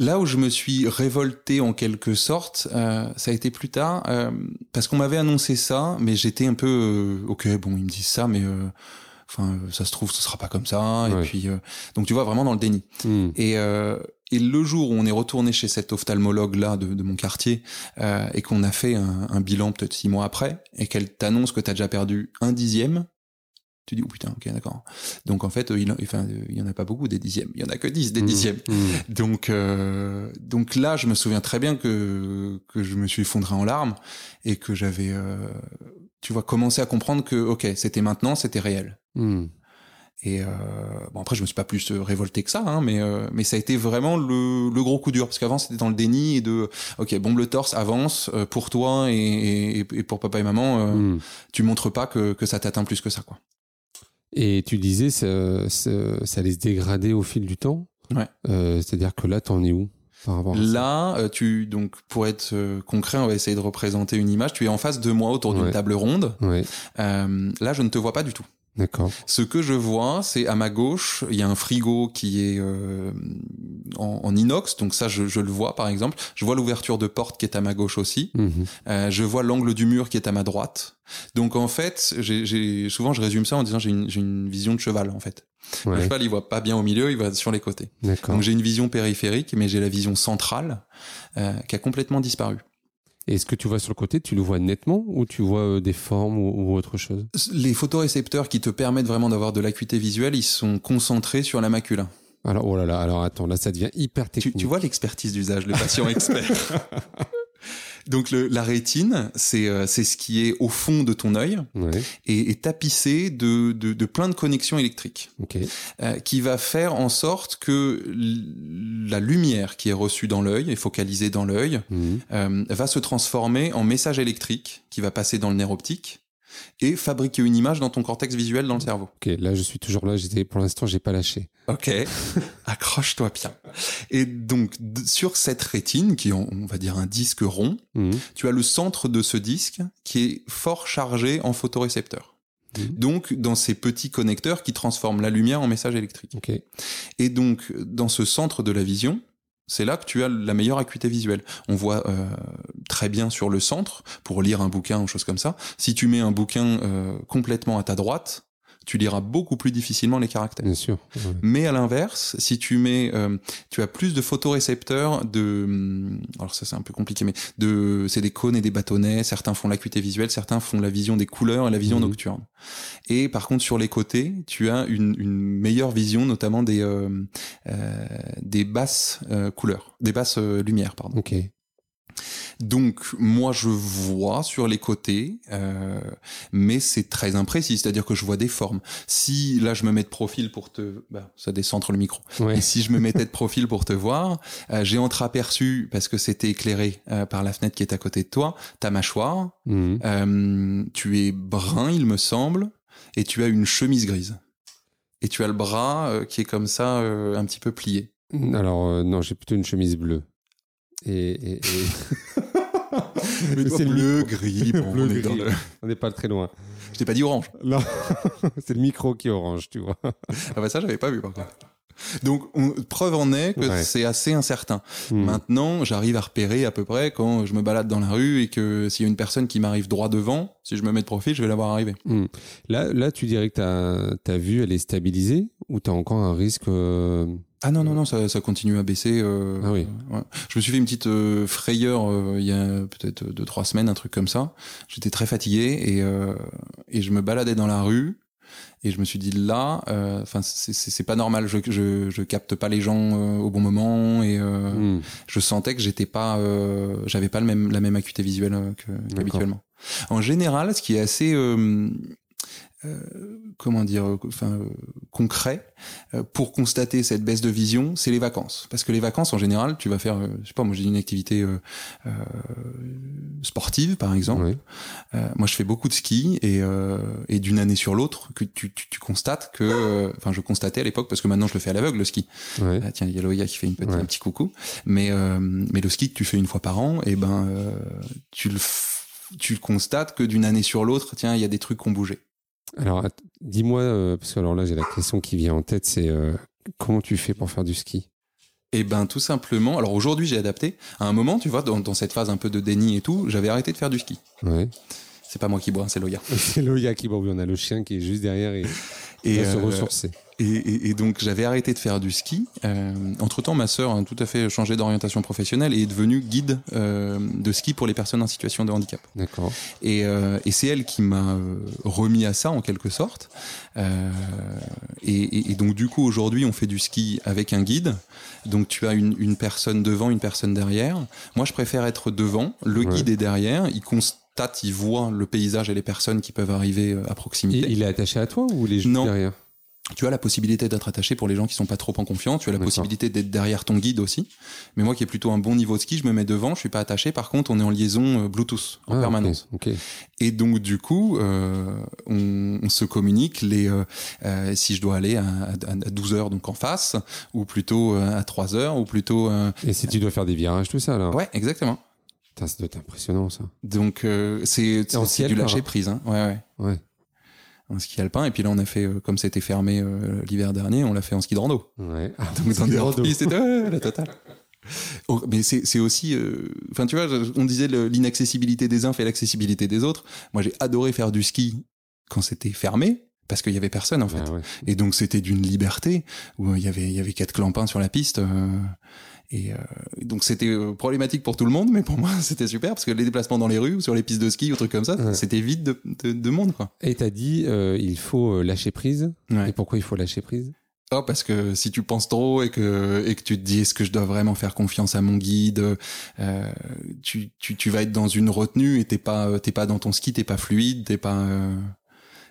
Là où je me suis révolté en quelque sorte, euh, ça a été plus tard, euh, parce qu'on m'avait annoncé ça, mais j'étais un peu, ok, bon, ils me disent ça, mais enfin, ça se trouve, ce sera pas comme ça. Ouais. Et puis, donc tu vois, vraiment dans le déni. Mmh. Et, et le jour où on est retourné chez cet ophtalmologue là de, de mon quartier et qu'on a fait un, un bilan peut-être six mois après, et qu'elle t'annonce que t'as déjà perdu un dixième, tu dis oh putain ok d'accord. Donc en fait il enfin il y en a pas beaucoup des dixièmes. Il y en a que dix des Mmh, dixièmes. Mmh. donc euh, donc là je me souviens très bien que que je me suis effondré en larmes et que j'avais euh, tu vois commencé à comprendre que ok c'était maintenant c'était réel. Mmh. et euh, bon après je me suis pas plus révolté que ça hein, mais euh, mais ça a été vraiment le, le gros coup dur. Parce qu'avant c'était dans le déni et de ok bombe le torse avance euh, pour toi et, et, et, pour papa et maman mmh. tu montres pas que que ça t'atteint plus que ça quoi et tu disais, ça, ça, ça, allait se dégrader au fil du temps. Ouais. Euh, C'est-à-dire que là, t'en es où par rapport à Là, euh, tu donc pour être euh, concret, on va essayer de représenter une image. Tu es en face de moi autour d'une ouais. table ronde. Ouais. Euh, là, je ne te vois pas du tout. D'accord. Ce que je vois, c'est à ma gauche, il y a un frigo qui est euh, en, en, inox, donc ça, je, je, le vois par exemple. Je vois l'ouverture de porte qui est à ma gauche aussi. Mmh. Euh, je vois l'angle du mur qui est à ma droite. Donc en fait, j'ai souvent je résume ça en disant j'ai une, une, vision de cheval en fait. Ouais. Le cheval, il voit pas bien au milieu, il va sur les côtés. Donc j'ai une vision périphérique, mais j'ai la vision centrale euh, qui a complètement disparu. Et ce que tu vois sur le côté, tu le vois nettement ou tu vois euh, des formes ou, ou, autre chose? Les photorécepteurs qui te permettent vraiment d'avoir de l'acuité visuelle, ils sont concentrés sur la macula. Alors, oh là là, alors attends, là ça devient hyper technique. Tu, tu vois l'expertise d'usage, le patient expert? Donc le, la rétine, c'est euh, c'est ce qui est au fond de ton œil ouais. et est tapissé de, de, de, plein de connexions électriques, okay. euh, qui va faire en sorte que la lumière qui est reçue dans l'œil et focalisée dans l'œil mmh. euh, va se transformer en message électrique qui va passer dans le nerf optique et fabriquer une image dans ton cortex visuel dans le cerveau. Ok, là je suis toujours là. J'étais pour l'instant, j'ai pas lâché. Ok, accroche-toi bien. Et donc sur cette rétine, qui est on va dire un disque rond, mmh. tu as le centre de ce disque qui est fort chargé en photorécepteurs. Mmh. Donc dans ces petits connecteurs qui transforment la lumière en message électrique. Okay. Et donc dans ce centre de la vision, c'est là que tu as la meilleure acuité visuelle. On voit euh, très bien sur le centre pour lire un bouquin ou chose comme ça. Si tu mets un bouquin euh, complètement à ta droite, tu liras beaucoup plus difficilement les caractères. Bien sûr. Ouais. Mais à l'inverse, si tu mets, euh, tu as plus de photorécepteurs de, hum, alors ça c'est un peu compliqué, mais de, c'est des cônes et des bâtonnets. Certains font l'acuité visuelle, certains font la vision des couleurs et la vision mmh. nocturne. Et par contre sur les côtés, tu as une, une meilleure vision, notamment des, euh, euh, des basses euh, couleurs, des basses euh, lumières, pardon. Ok. Donc moi je vois sur les côtés, euh, mais c'est très imprécis, c'est-à-dire que je vois des formes. Si là je me mets de profil pour te, bah, ça décentre le micro. Ouais. Et si je me mettais de profil pour te voir, euh, j'ai entreaperçu parce que c'était éclairé euh, par la fenêtre qui est à côté de toi, ta mâchoire. Mhm. Tu es brun, il me semble, et tu as une chemise grise. Et tu as le bras qui est comme ça, un petit peu plié. Alors, non, j'ai plutôt une chemise bleue. Et, C'est le bleu, micro. gris, bon, Bleu, on est dans gris. le- on n'est pas très loin. Je t'ai pas dit orange. Non, c'est le micro qui est orange, tu vois. Ah bah ça, j'avais pas vu par contre. Donc, on- preuve en est que Ouais. c'est assez incertain. Mhm. Maintenant, j'arrive à repérer à peu près quand je me balade dans la rue et que s'il y a une personne qui m'arrive droit devant, si je me mets de profil, je vais la voir arriver. Mhm. Là, là, tu dirais que ta, ta vue, elle est stabilisée ou tu as encore un risque euh, Ah non, non, non, ça, ça continue à baisser. euh, Ah oui. ouais. Je me suis fait une petite euh, frayeur euh, il y a peut-être deux, trois semaines, un truc comme ça. J'étais très fatigué et, euh, et je me baladais dans la rue et je me suis dit là, euh, enfin c'est- pas normal, je, je, je capte pas les gens euh, au bon moment et euh, mhm. je sentais que j'étais pas, euh, j'avais pas le même, la même acuité visuelle qu'habituellement. En général, ce qui est assez, comment dire, euh, enfin euh, concret euh, pour constater cette baisse de vision, c'est les vacances. Parce que les vacances, en général, tu vas faire, euh, je sais pas, moi j'ai une activité euh, euh, sportive, par exemple. Ouais. Euh, moi, je fais beaucoup de ski et, euh, et d'une année sur l'autre, que tu, tu, tu constates que, euh, enfin, je constatais à l'époque parce que maintenant je le fais à l'aveugle le ski. Ouais. Ah, tiens, il y a Loïa qui fait une petite, un petit coucou. Mais, euh, mais le ski que tu fais une fois par an, et ben, euh, tu le, tu le constates que d'une année sur l'autre, tiens, il y a des trucs qui ont bougé. Alors, dis-moi, euh, parce que alors là, j'ai la question qui vient en tête, c'est euh, comment tu fais pour faire du ski? Et ben, tout simplement. Alors aujourd'hui, j'ai adapté. À un moment, tu vois, dans, dans cette phase un peu de déni et tout, j'avais arrêté de faire du ski. Ouais. C'est pas moi qui bois, c'est Loïa. C'est Loïa qui, bon, oui, on a le chien qui est juste derrière et, Et, se euh, ressourcer. Et, et- et donc j'avais arrêté de faire du ski. entre temps, ma sœur a tout à fait changé d'orientation professionnelle et est devenue guide euh, de ski pour les personnes en situation de handicap. D'accord. Et, euh, et c'est elle qui m'a euh, remis à ça en quelque sorte. Euh, et, donc du coup aujourd'hui on fait du ski avec un guide. Donc tu as une, une personne devant, une personne derrière. Moi je préfère être devant. Le Ouais. guide est derrière. Il constate, il voit le paysage et les personnes qui peuvent arriver euh, à proximité. Il, est attaché à toi ou est juste Non. derrière? Tu as la possibilité d'être attaché pour les gens qui sont pas trop en confiance. Tu as la possibilité d'être derrière ton guide aussi. Mais moi qui ai plutôt un bon niveau de ski, je me mets devant. Je suis pas attaché. Par contre, on est en liaison euh, Bluetooth en Ah, permanence. Ok. Et donc du coup, euh, on, on se communique les euh, euh, si je dois aller à, à, à 12 heures donc en face, ou plutôt à 3 heures, ou plutôt euh, Et si tu dois faire des virages, tout ça, là ouais exactement. Putain, ça doit être impressionnant, ça. Donc euh, c'est du lâcher prise. Hein. Ouais ouais. Ouais. En ski alpin. Et puis là on a fait euh, comme c'était fermé euh, l'hiver dernier, on l'a fait en ski de rando. Ouais. Ah, Donc dans des hors-pistes, c'était ouais, la totale. Oh, mais c'est c'est aussi, euh, enfin tu vois, on disait l'inaccessibilité des uns fait l'accessibilité des autres. Moi j'ai adoré faire du ski quand c'était fermé parce qu'il y avait personne en fait. Ah ouais. Et donc c'était d'une liberté où euh, il y avait il y avait quatre clampins sur la piste. euh, et euh, donc c'était euh, problématique pour tout le monde, mais pour moi c'était super parce que les déplacements dans les rues ou sur les pistes de ski ou trucs comme ça, Ouais. c'était vide de, de, de monde quoi. Et t'as dit, euh, il faut euh, lâcher prise. Ouais. Et pourquoi il faut lâcher prise? Oh, parce que si tu penses trop et que et que tu te dis est-ce que je dois vraiment faire confiance à mon guide, euh, tu, tu tu vas être dans une retenue et t'es pas t'es pas dans ton ski, t'es pas fluide, t'es pas euh,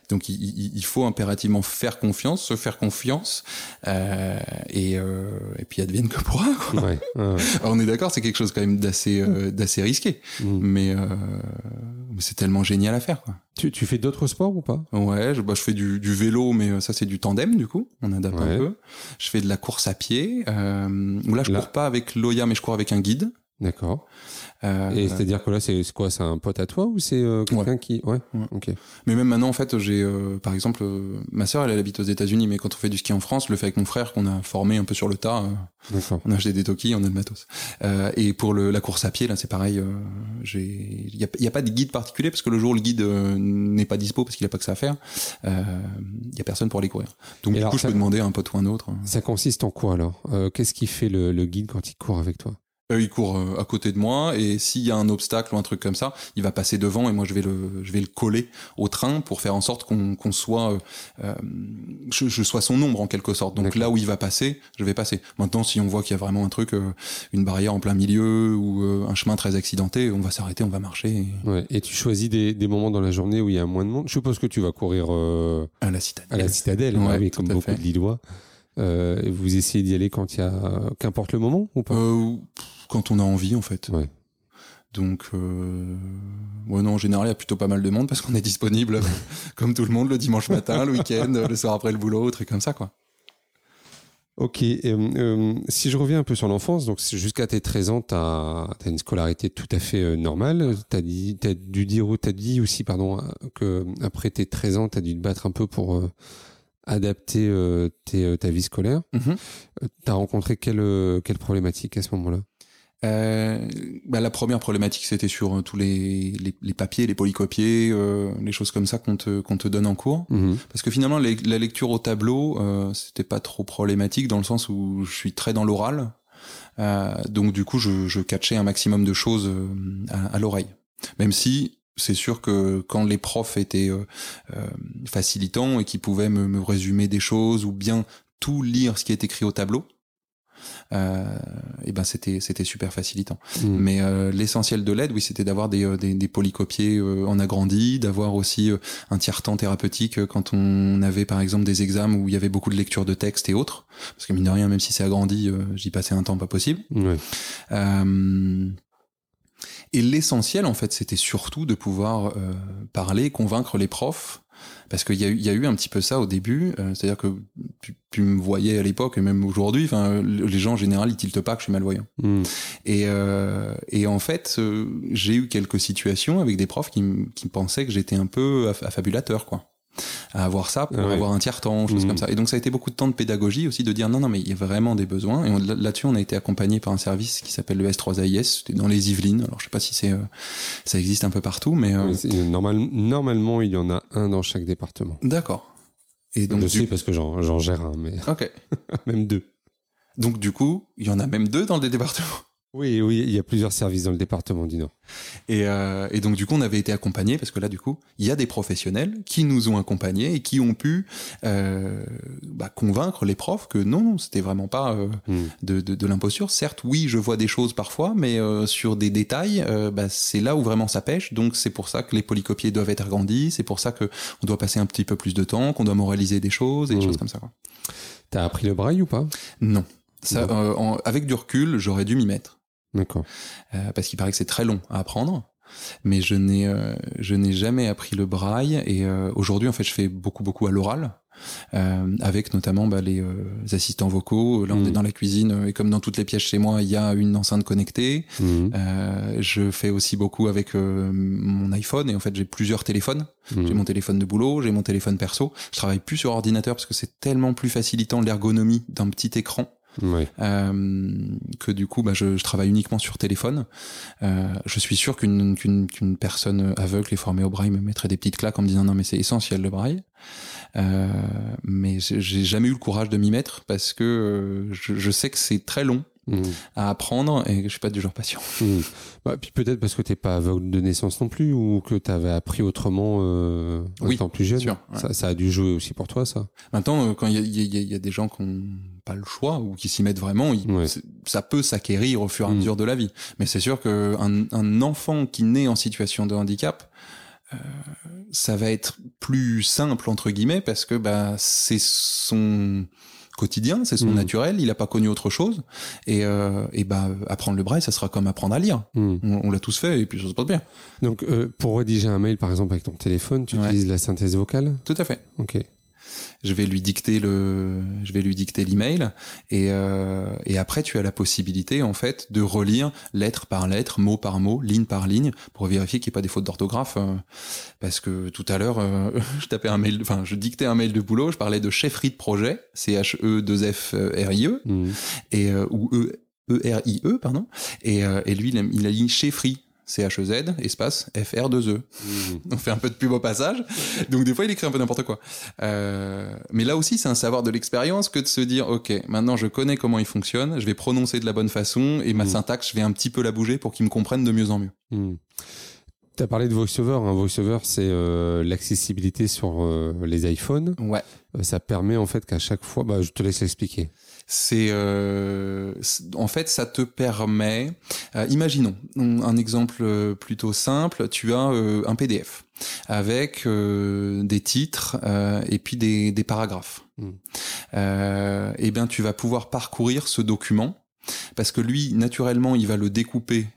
donc il, il- il faut impérativement faire confiance, se faire confiance euh, et euh, et puis advienne que pourra. Quoi. Ouais. Ouais. Alors, on est d'accord, c'est quelque chose quand même d'assez euh, d'assez risqué, Mm. mais euh, mais c'est tellement génial à faire quoi. Tu, tu fais d'autres sports ou pas? Ouais, je, bah, je fais du, du vélo, mais euh, ça c'est du tandem du coup, on adapte Ouais. un peu. Je fais de la course à pied, euh, où là je Là. cours pas avec Loya, mais je cours avec un guide. D'accord. Euh, Et c'est-à-dire que là, c'est quoi C'est un pote à toi ou c'est euh, quelqu'un qui. Ouais. Ouais. Ok. mais même maintenant en fait, j'ai euh, par exemple ma sœur, elle, elle habite aux États-Unis, mais quand on fait du ski en France, je le fait avec mon frère qu'on a formé un peu sur le tas. on a acheté des toki, on a le matos. Et pour le, la course à pied, là c'est pareil. j'ai, il y a, y a pas de guide particulier parce que le jour où le guide n'est pas dispo parce qu'il a pas que ça à faire, il y a personne pour aller courir. Donc Et du alors, coup, je peux demander à un pote ou un autre. Ça consiste en quoi alors? Euh, Qu'est-ce qui fait le, le guide quand il court avec toi? Euh, il court euh, à côté de moi et s'il y a un obstacle ou un truc comme ça, il va passer devant et moi je vais le, je vais le coller au train pour faire en sorte qu'on qu'on soit, euh, je, je, sois son ombre en quelque sorte. Donc là où il va passer, je vais passer. Maintenant, si on voit qu'il y a vraiment un truc, une barrière en plein milieu ou un chemin très accidenté, on va s'arrêter, on va marcher. Et... Ouais. Et tu choisis des, des, moments dans la journée où il y a moins de monde? Je suppose que tu vas courir à la citadelle. À la citadelle, ouais, oui, comme beaucoup de Lillois. Vous essayez d'y aller quand il y a qu'importe le moment ou pas? Quand on a envie en fait. Ouais. Donc, euh... ouais, non, en général, il y a plutôt pas mal de monde parce qu'on est disponible, comme tout le monde, le dimanche matin, le week-end, le soir après le boulot, trucs comme ça, quoi. Ok, euh, euh, si je reviens un peu sur l'enfance, donc jusqu'à tes 13 ans, tu as, une scolarité tout à fait euh, normale. Tu as, as, dû dire, as dit aussi, pardon, que après tes 13 ans, tu as dû te battre un peu pour euh, adapter tes, ta vie scolaire. Mm tu as rencontré quelle, quelle problématique à ce moment-là? Euh, bah, la première problématique, c'était sur euh, tous les, les, les, papiers, les polycopiés, euh, les choses comme ça qu'on te, qu'on te donne en cours. Mhm. Parce que finalement, la lecture au tableau, euh, c'était pas trop problématique dans le sens où je suis très dans l'oral. Euh, donc du coup, je, je catchais un maximum de choses à, à l'oreille. Même si c'est sûr que quand les profs étaient facilitants et qui pouvaient me, me résumer des choses ou bien tout lire ce qui est écrit au tableau, et ben c'était c'était super facilitant. Mm. Mais euh, l'essentiel de l'aide, oui, c'était d'avoir des, euh, des, des, polycopiés en agrandi, d'avoir aussi un tiers-temps thérapeutique quand on avait par exemple des examens où il y avait beaucoup de lecture de texte et autres. Parce que mine de rien, même si c'est agrandi, j'y passais un temps pas possible. Ouais. et l'essentiel, en fait, c'était surtout de pouvoir parler, convaincre les profs parce qu'il y, y, a eu un petit peu ça au début, euh, c'est-à-dire que tu, me voyais à l'époque et même aujourd'hui, enfin les gens en général ils tiltent pas que je suis malvoyant. Hmm. Et, euh, et en fait, euh, j'ai eu quelques situations avec des profs qui, qui pensaient que j'étais un peu affabulateur, quoi à avoir ça pour avoir un tiers temps, choses comme mmh. ça. Et donc ça a été beaucoup de temps de pédagogie aussi de dire non non mais il y a vraiment des besoins. Et là-dessus on a été accompagné par un service qui s'appelle le S3AIS, c'était dans les Yvelines. Alors je sais pas si c'est euh, ça existe un peu partout, mais euh... normal, normalement il y en a un dans chaque département. D'accord. Et donc je sais parce que j'en gère un, mais ok, même deux. Donc du coup il y en a même deux dans le département. Oui, oui, il y a plusieurs services dans le département du Nord. Et, euh, et donc du coup, on avait été accompagnés parce que là, du coup, il y a des professionnels qui nous ont accompagnés et qui ont pu euh, bah, convaincre les profs que non, c'était vraiment pas euh, hmm. de, de, de l'imposture. Certes, oui, je vois des choses parfois, mais euh, sur des détails, euh, bah, c'est là où vraiment ça pêche. Donc c'est pour ça que les polycopiers doivent être agrandis. C'est pour ça que on doit passer un petit peu plus de temps, qu'on doit moraliser des choses et des hmm. choses comme ça. T'as appris le braille ou pas? Non. Ça, euh, avec du recul, j'aurais dû m'y mettre. D'accord. Euh, parce qu'il paraît que c'est très long à apprendre. Mais je n'ai euh, je n'ai jamais appris le braille et euh, aujourd'hui en fait je fais beaucoup beaucoup à l'oral euh, avec notamment bah, les euh, assistants vocaux. Là, on est mmh. dans la cuisine et comme dans toutes les pièces chez moi, il y a une enceinte connectée. Mmh. je fais aussi beaucoup avec mon iPhone et en fait, j'ai plusieurs téléphones. Mmh. J'ai mon téléphone de boulot, j'ai mon téléphone perso. Je travaille plus sur ordinateur parce que c'est tellement plus facilitant l'ergonomie d'un petit écran euh, que du coup, bah, je, je, travaille uniquement sur téléphone. Euh, je suis sûr qu'une qu'une personne aveugle et formée au braille me mettrait des petites claques en me disant non mais c'est essentiel le braille. Euh, mais j'ai jamais eu le courage de m'y mettre parce que je, je sais que c'est très long Mmh. à apprendre et je suis pas du genre patient. Mmh. Bah, puis peut-être parce que t'es pas aveugle de naissance non plus ou que tu avais appris autrement euh, oui, étant plus jeune. Sûr, ça, ça, a dû jouer aussi pour toi, ça. Maintenant, quand il y a, y, y a, des gens qui n'ont pas le choix ou qui s'y mettent vraiment, ça peut s'acquérir au fur et à mmh. mesure de la vie. Mais c'est sûr qu'un un enfant qui naît en situation de handicap, euh, ça va être plus simple entre guillemets parce que bah c'est son quotidien, c'est son mmh. naturel, il n'a pas connu autre chose. Et, euh, et bah, apprendre le braille, ça sera comme apprendre à lire. Mmh. On, l'a tous fait et puis ça se passe bien. Donc, euh, pour rédiger un mail, par exemple, avec ton téléphone, tu utilises la synthèse vocale? Tout à fait. Ok je vais lui dicter le, je vais lui dicter l'email. Et euh, et après tu as la possibilité en fait de relire lettre par lettre, mot par mot, ligne par ligne pour vérifier qu'il n'y ait pas des fautes d'orthographe euh, parce que tout à l'heure euh, je tapais un mail, enfin je dictais un mail de boulot, je parlais de chefferie de projet, C H E 2 F R I E mmh. et ou E E R I E pardon. Et, et lui il a, il a dit chefferie C-H-E-Z, espace, F-R-2-E. Mmh. On fait un peu de pub au passage. Donc, des fois, il écrit un peu n'importe quoi. Euh, mais là aussi, c'est un savoir de l'expérience que de se dire, OK, maintenant, je connais comment il fonctionne, je vais prononcer de la bonne façon et ma mmh. syntaxe, je vais un petit peu la bouger pour qu'il me comprenne de mieux en mieux. Mmh. Tu as parlé de VoiceOver. Hein. VoiceOver, c'est euh, l'accessibilité sur euh, les iPhones. Ouais. Ça permet en fait qu'à chaque fois, bah, je te laisse expliquer. C'est en fait, ça te permet. imaginons un exemple plutôt simple. Tu as un PDF avec des titres et puis des, des paragraphes. Hmm. et bien, tu vas pouvoir parcourir ce document parce que lui, naturellement, il va le découper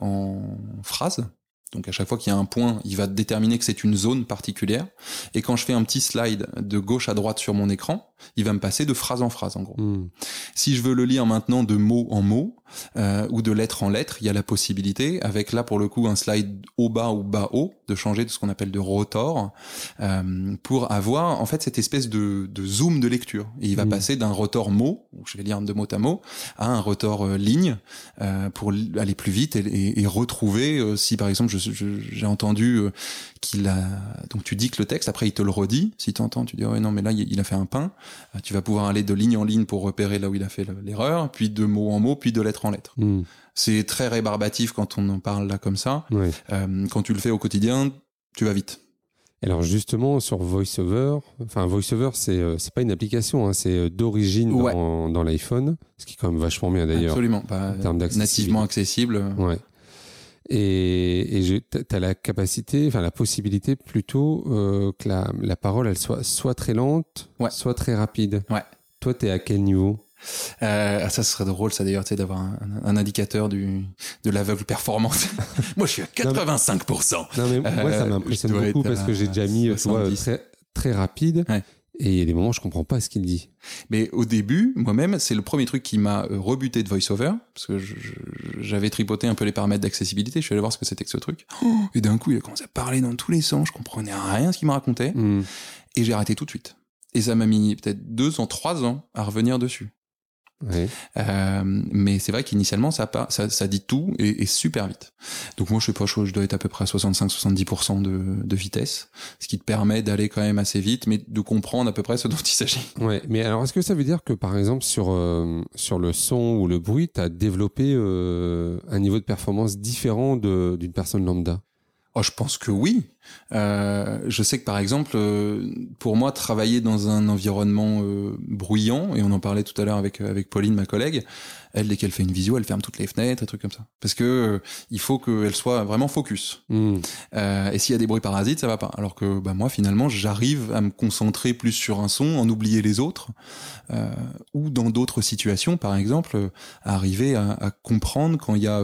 en phrases donc à chaque fois qu'il y a un point, il va déterminer que c'est une zone particulière. Et quand je fais un petit slide de gauche à droite sur mon écran, il va me passer de phrase en phrase en gros. Hmm. Si je veux le lire maintenant de mot en mot euh, ou de lettre en lettre, il y a la possibilité, avec là pour le coup un slide haut bas ou bas haut, de changer de ce qu'on appelle de rotor euh, pour avoir en fait cette espèce de, de zoom de lecture. Et il va hmm. passer d'un rotor mot, je vais lire de mot à mot, à un rotor euh, ligne euh, pour aller plus vite et, et, et retrouver si par exemple j'ai entendu qu'il a donc tu dis que le texte après il te le redit si tu entends tu dis oh non mais là il a fait un pain tu vas pouvoir aller de ligne en ligne pour repérer là où il a fait l'erreur puis de mot en mot puis de lettre en lettre hmm. c'est très rébarbatif quand on en parle là comme ça euh, quand tu le fais au quotidien tu vas vite alors justement sur VoiceOver, enfin VoiceOver c'est euh, c'est pas une application, hein, c'est d'origine dans, dans l'iPhone, ce qui est quand même vachement bien d'ailleurs. Absolument, pas nativement accessible. Ouais. Et, tu as la capacité, enfin la possibilité plutôt euh, que la, la, parole elle soit soit très lente, soit très rapide. Ouais. Toi, tu es à quel niveau? Euh, ah, ça serait drôle, ça d'ailleurs, tu sais, d'avoir un, un, indicateur du de l'aveugle performance. moi, je suis à 85%. Non mais, moi, ça euh, m'impressionne beaucoup parce que j'ai déjà mis très, très rapide. Ouais. Et il y a des moments, je comprends pas ce qu'il dit. Mais au début, moi-même, c'est le premier truc qui m'a euh, rebuté de VoiceOver, parce que j'avais tripoté un peu les paramètres d'accessibilité, je suis allé voir ce que c'était que ce truc. Oh, et d'un coup, il a commencé à parler dans tous les sens, je comprenais rien ce qu'il me racontait, hmm. et j'ai arrêté tout de suite. Et ça m'a mis peut-être deux ans, trois ans à revenir dessus. Euh, mais c'est vrai qu'initialement, ça, ça, ça, dit tout et, et, super vite. Donc moi, je sais pas, je, dois être à peu près à 65-70% de, de vitesse, ce qui te permet d'aller quand même assez vite, mais de comprendre à peu près ce dont il s'agit. Ouais, mais alors est-ce que ça veut dire que par exemple sur euh, sur le son ou le bruit, tu as développé euh, un niveau de performance différent d'une personne lambda? Oh, je pense que oui. Euh, je sais que par exemple, euh, pour moi, travailler dans un environnement euh, bruyant, et on en parlait tout à l'heure avec avec Pauline, ma collègue, elle dès qu'elle fait une visio, elle ferme toutes les fenêtres, et trucs comme ça, parce que il faut qu'elle soit vraiment focus. Hmm. Et s'il y a des bruits parasites, ça va pas. Alors que bah, moi, finalement, j'arrive à me concentrer plus sur un son, en oublier les autres, ou dans d'autres situations, par exemple, à arriver à, à, comprendre quand il y a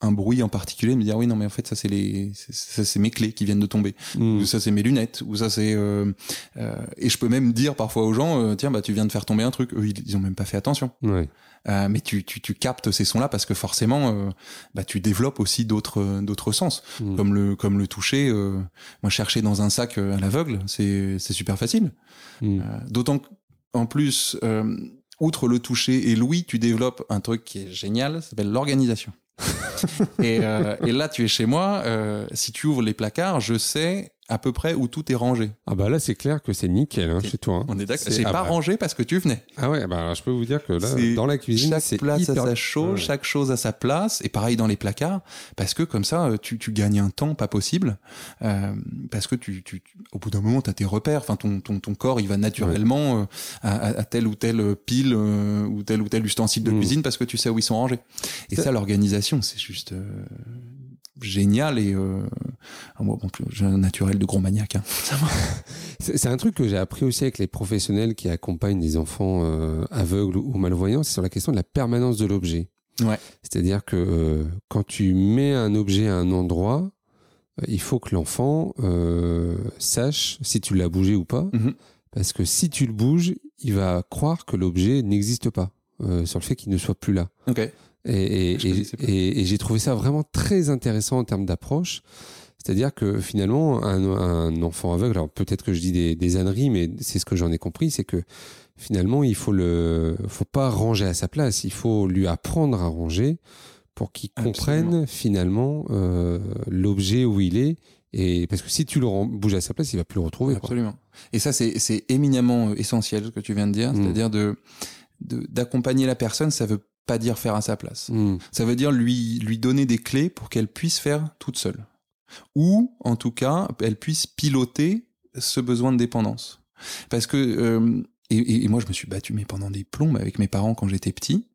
un bruit en particulier, me dire oui non mais en fait ça c'est les, ça c'est mes clés qui viennent de hmm. ou ça c'est mes lunettes, ou ça c'est et je peux même dire parfois aux gens tiens bah tu viens de faire tomber un truc, eux ils, ils ont même pas fait attention. Ouais. Euh, mais tu, tu, tu, captes ces sons-là parce que forcément, euh, bah, tu développes aussi d'autres d'autres sens, mm. comme le comme le toucher. Euh, moi, chercher dans un sac à l'aveugle, c'est c'est super facile. Mm. D'autant qu'en plus, outre le toucher et l'ouïe, tu développes un truc qui est génial, ça s'appelle l'organisation. Et, et, là, tu es chez moi. si tu ouvres les placards, je sais à peu près où tout est rangé. Ah bah là c'est clair que c'est nickel hein, chez toi. Hein. On est d'accord. C'est ah pas bah. rangé parce que tu venais. Ah ouais bah je peux vous dire que là dans la cuisine chaque place à sa chose, chaque chose à sa place et pareil dans les placards parce que comme ça euh, tu, tu gagnes un temps pas possible euh, parce que tu, tu, au bout d'un moment tu as tes repères. Enfin ton, ton, ton corps il va naturellement euh, à, à, telle ou telle pile euh, ou tel ou tel ustensile de mm. cuisine parce que tu sais où ils sont rangés. Et ça, l'organisation c'est juste génial et euh, moi bon, j'ai un naturel de gros maniaque. Hein. c'est un truc que j'ai appris aussi avec les professionnels qui accompagnent des enfants euh, aveugles ou malvoyants, c'est sur la question de la permanence de l'objet. Ouais. C'est-à-dire que euh, quand tu mets un objet à un endroit, il faut que l'enfant euh, sache si tu l'as bougé ou pas, mm-hmm. parce que si tu le bouges, il va croire que l'objet n'existe pas, sur le fait qu'il ne soit plus là. Okay. Et, et, et, j'ai trouvé ça vraiment très intéressant en termes d'approche. C'est-à-dire que finalement, un, un enfant aveugle, alors peut-être que je dis des, des âneries, mais c'est ce que j'en ai compris, c'est que finalement, il faut le, faut pas ranger à sa place. Il faut lui apprendre à ranger pour qu'ils comprennent finalement euh, l'objet où il est. Et parce que si tu le bouges à sa place, il va plus le retrouver. Absolument. Et ça, c'est éminemment euh, essentiel ce que tu viens de dire, mm. c'est-à-dire de d'accompagner la personne. Ça veut pas dire faire à sa place. Mm. Ça veut dire lui lui donner des clés pour qu'elle puisse faire toute seule, ou en tout cas, elle puisse piloter ce besoin de dépendance. Parce que euh, et, et, moi, je me suis battu mais pendant des plombes avec mes parents quand j'étais petit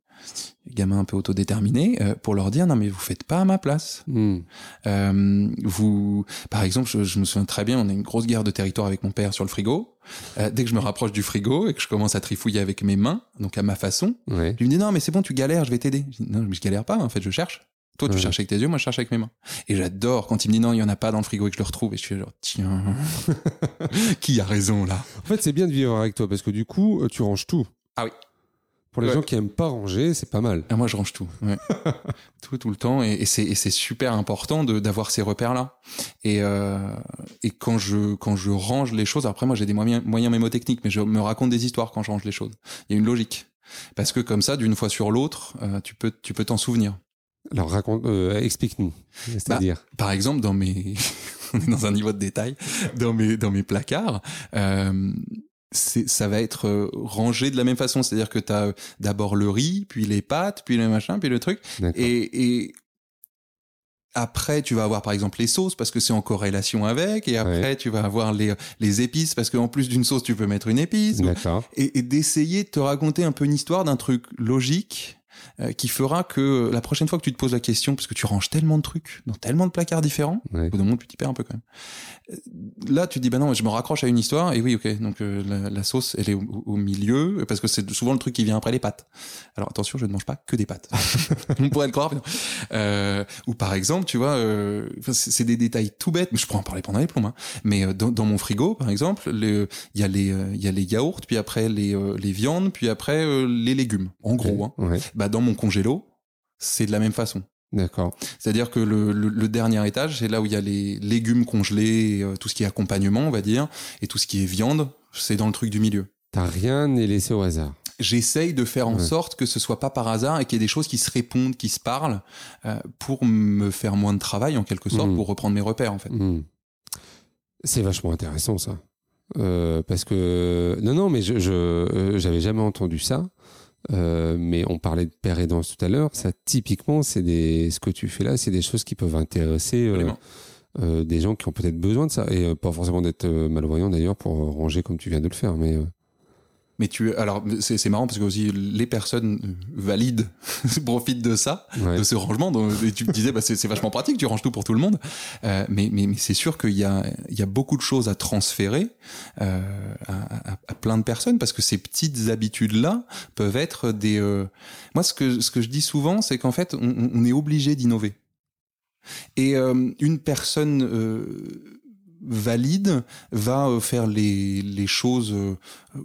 gamins un peu autodéterminés, euh, pour leur dire non mais vous faites pas à ma place. Hmm. Euh, vous, par exemple, je, me souviens très bien, on a une grosse guerre de territoire avec mon père sur le frigo. Euh, dès que je me rapproche du frigo et que je commence à trifouiller avec mes mains, donc à ma façon, ouais. lui me dit non mais c'est bon, tu galères, je vais t'aider. Non mais je galère pas, en fait, je cherche. Toi, tu cherches avec tes yeux, moi, je cherche avec mes mains. Et j'adore quand il me dit non, il y en a pas dans le frigo et que je le retrouve. Et je suis genre, tiens, qui a raison là? En fait, c'est bien de vivre avec toi parce que du coup, tu ranges tout. Ah oui. Pour les gens qui aiment pas ranger, c'est pas mal. Ah, moi, je range tout. Ouais. tout, tout le temps. Et, et c'est super important d'avoir ces repères-là. Et, euh, et quand, je, quand je range les choses, après, moi, j'ai des moyens, moyens mémotechniques, mais je me raconte des histoires quand je range les choses. Il y a une logique. Parce que comme ça, d'une fois sur l'autre, euh, tu peux tu peux t'en souvenir. Alors raconte, euh, explique-nous. C'est-à-dire. Bah, par exemple, dans mes, on est dans un niveau de détail, dans mes dans mes placards, euh, ça va être euh, rangé de la même façon. C'est-à-dire que tu as d'abord le riz, puis les pâtes, puis les machins, puis le truc. Et, et, après, tu vas avoir par exemple les sauces parce que c'est en corrélation avec. Et après, tu vas avoir les, les épices parce qu'en plus d'une sauce, tu peux mettre une épice. Et, et d'essayer de te raconter un peu une histoire d'un truc logique euh, qui fera que la prochaine fois que tu te poses la question, parce que tu ranges tellement de trucs dans tellement de placards différents, au bout d'un moment tu t'y perds un peu quand même. Euh, là, tu te dis bah non, je me raccroche à une histoire et oui, ok, donc euh, la, sauce elle est au, milieu parce que c'est souvent le truc qui vient après les pâtes. Alors attention, je ne mange pas que des pâtes. On pourrait le croire. Euh, ou par exemple, tu vois, c'est des détails tout bêtes, mais je pourrais en parler pendant les plombs. Hein. Mais dans, dans, mon frigo, par exemple, il y a les il y a les yaourts, puis après les les viandes, puis après les légumes. En gros, hein. ouais. Bah dans mon congélo, c'est de la même façon. D'accord. C'est-à-dire que le, le, dernier étage, c'est là où il y a les légumes congelés, euh, tout ce qui est accompagnement, on va dire, et tout ce qui est viande, c'est dans le truc du milieu. T'as rien n'est laissé au hasard. J'essaye de faire en sorte que ce soit pas par hasard et qu'il y ait des choses qui se répondent, qui se parlent, euh, pour me faire moins de travail en quelque sorte, mmh. pour reprendre mes repères en fait. Mmh. C'est vachement intéressant ça. Euh, parce que non non mais je j'avais jamais entendu ça euh, mais on parlait de père aidant tout à l'heure. Ça, typiquement, c'est des, ce que tu fais là, c'est des choses qui peuvent intéresser euh, euh, des gens qui ont peut-être besoin de ça et pas forcément d'être malvoyants d'ailleurs pour ranger comme tu viens de le faire. Mais mais tu, alors c'est marrant parce que aussi les personnes valides profitent de ça, de ce rangement. et tu me disais, bah, c'est vachement pratique, tu ranges tout pour tout le monde. Euh, mais mais, mais c'est sûr qu'il y a, il y a beaucoup de choses à transférer euh, à, à, à, plein de personnes parce que ces petites habitudes là peuvent être des. Euh... Moi, ce que ce que je dis souvent, c'est qu'en fait, on, on, est obligé d'innover. Et euh, une personne euh, valide va euh, faire les, les choses euh,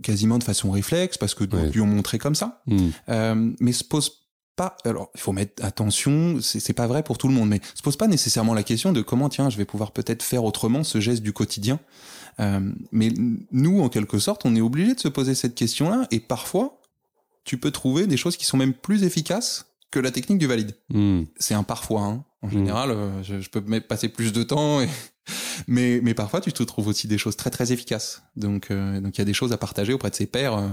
quasiment de façon réflexe parce que ouais. lui ont montré comme ça, mm. euh, mais se pose pas. Alors il faut mettre attention, c'est pas vrai pour tout le monde, mais se pose pas nécessairement la question de comment tiens je vais pouvoir peut-être faire autrement ce geste du quotidien. Euh, mais nous en quelque sorte on est obligé de se poser cette question-là et parfois tu peux trouver des choses qui sont même plus efficaces que la technique du valide. Mm. C'est un parfois. Hein. En mm. général, je, je, peux passer plus de temps et mais, mais parfois, tu te trouves aussi des choses très très efficaces. Donc, euh, donc il y a des choses à partager auprès de ses pairs euh,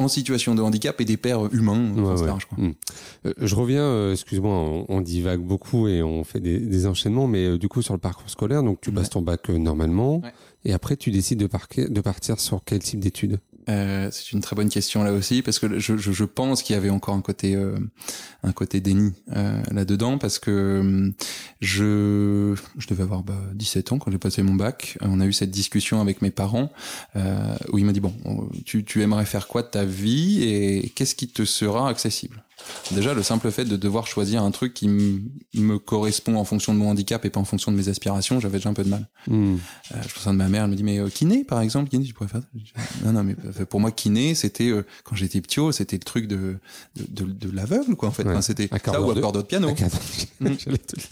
en situation de handicap et des pairs humains. Ouais, ouais. je, mmh. euh, je reviens, euh, excuse-moi, on, on, divague beaucoup et on fait des, des enchaînements, mais euh, du coup sur le parcours scolaire, donc tu passes ton bac normalement, et après tu décides de, de partir sur quel type d'études? Euh, c'est une très bonne question là aussi parce que je, pense qu'il y avait encore un côté euh, un côté déni euh, là-dedans parce que je je devais avoir bah, 17 ans quand j'ai passé mon bac. On a eu cette discussion avec mes parents où il m'a dit bon tu, tu aimerais faire quoi de ta vie et qu'est-ce qui te sera accessible? Déjà, le simple fait de devoir choisir un truc qui me correspond en fonction de mon handicap et pas en fonction de mes aspirations, j'avais déjà un peu de mal. Mm. Euh, je pense à ma mère, elle me dit, mais euh, kiné, par exemple, kiné, tu pourrais faire ça? Non, non, mais euh, pour moi, kiné, c'était, euh, quand j'étais petit, c'était le truc de, de, de, de l'aveugle, quoi, en fait. Ouais. Enfin, c'était ça ou accord de piano. mm.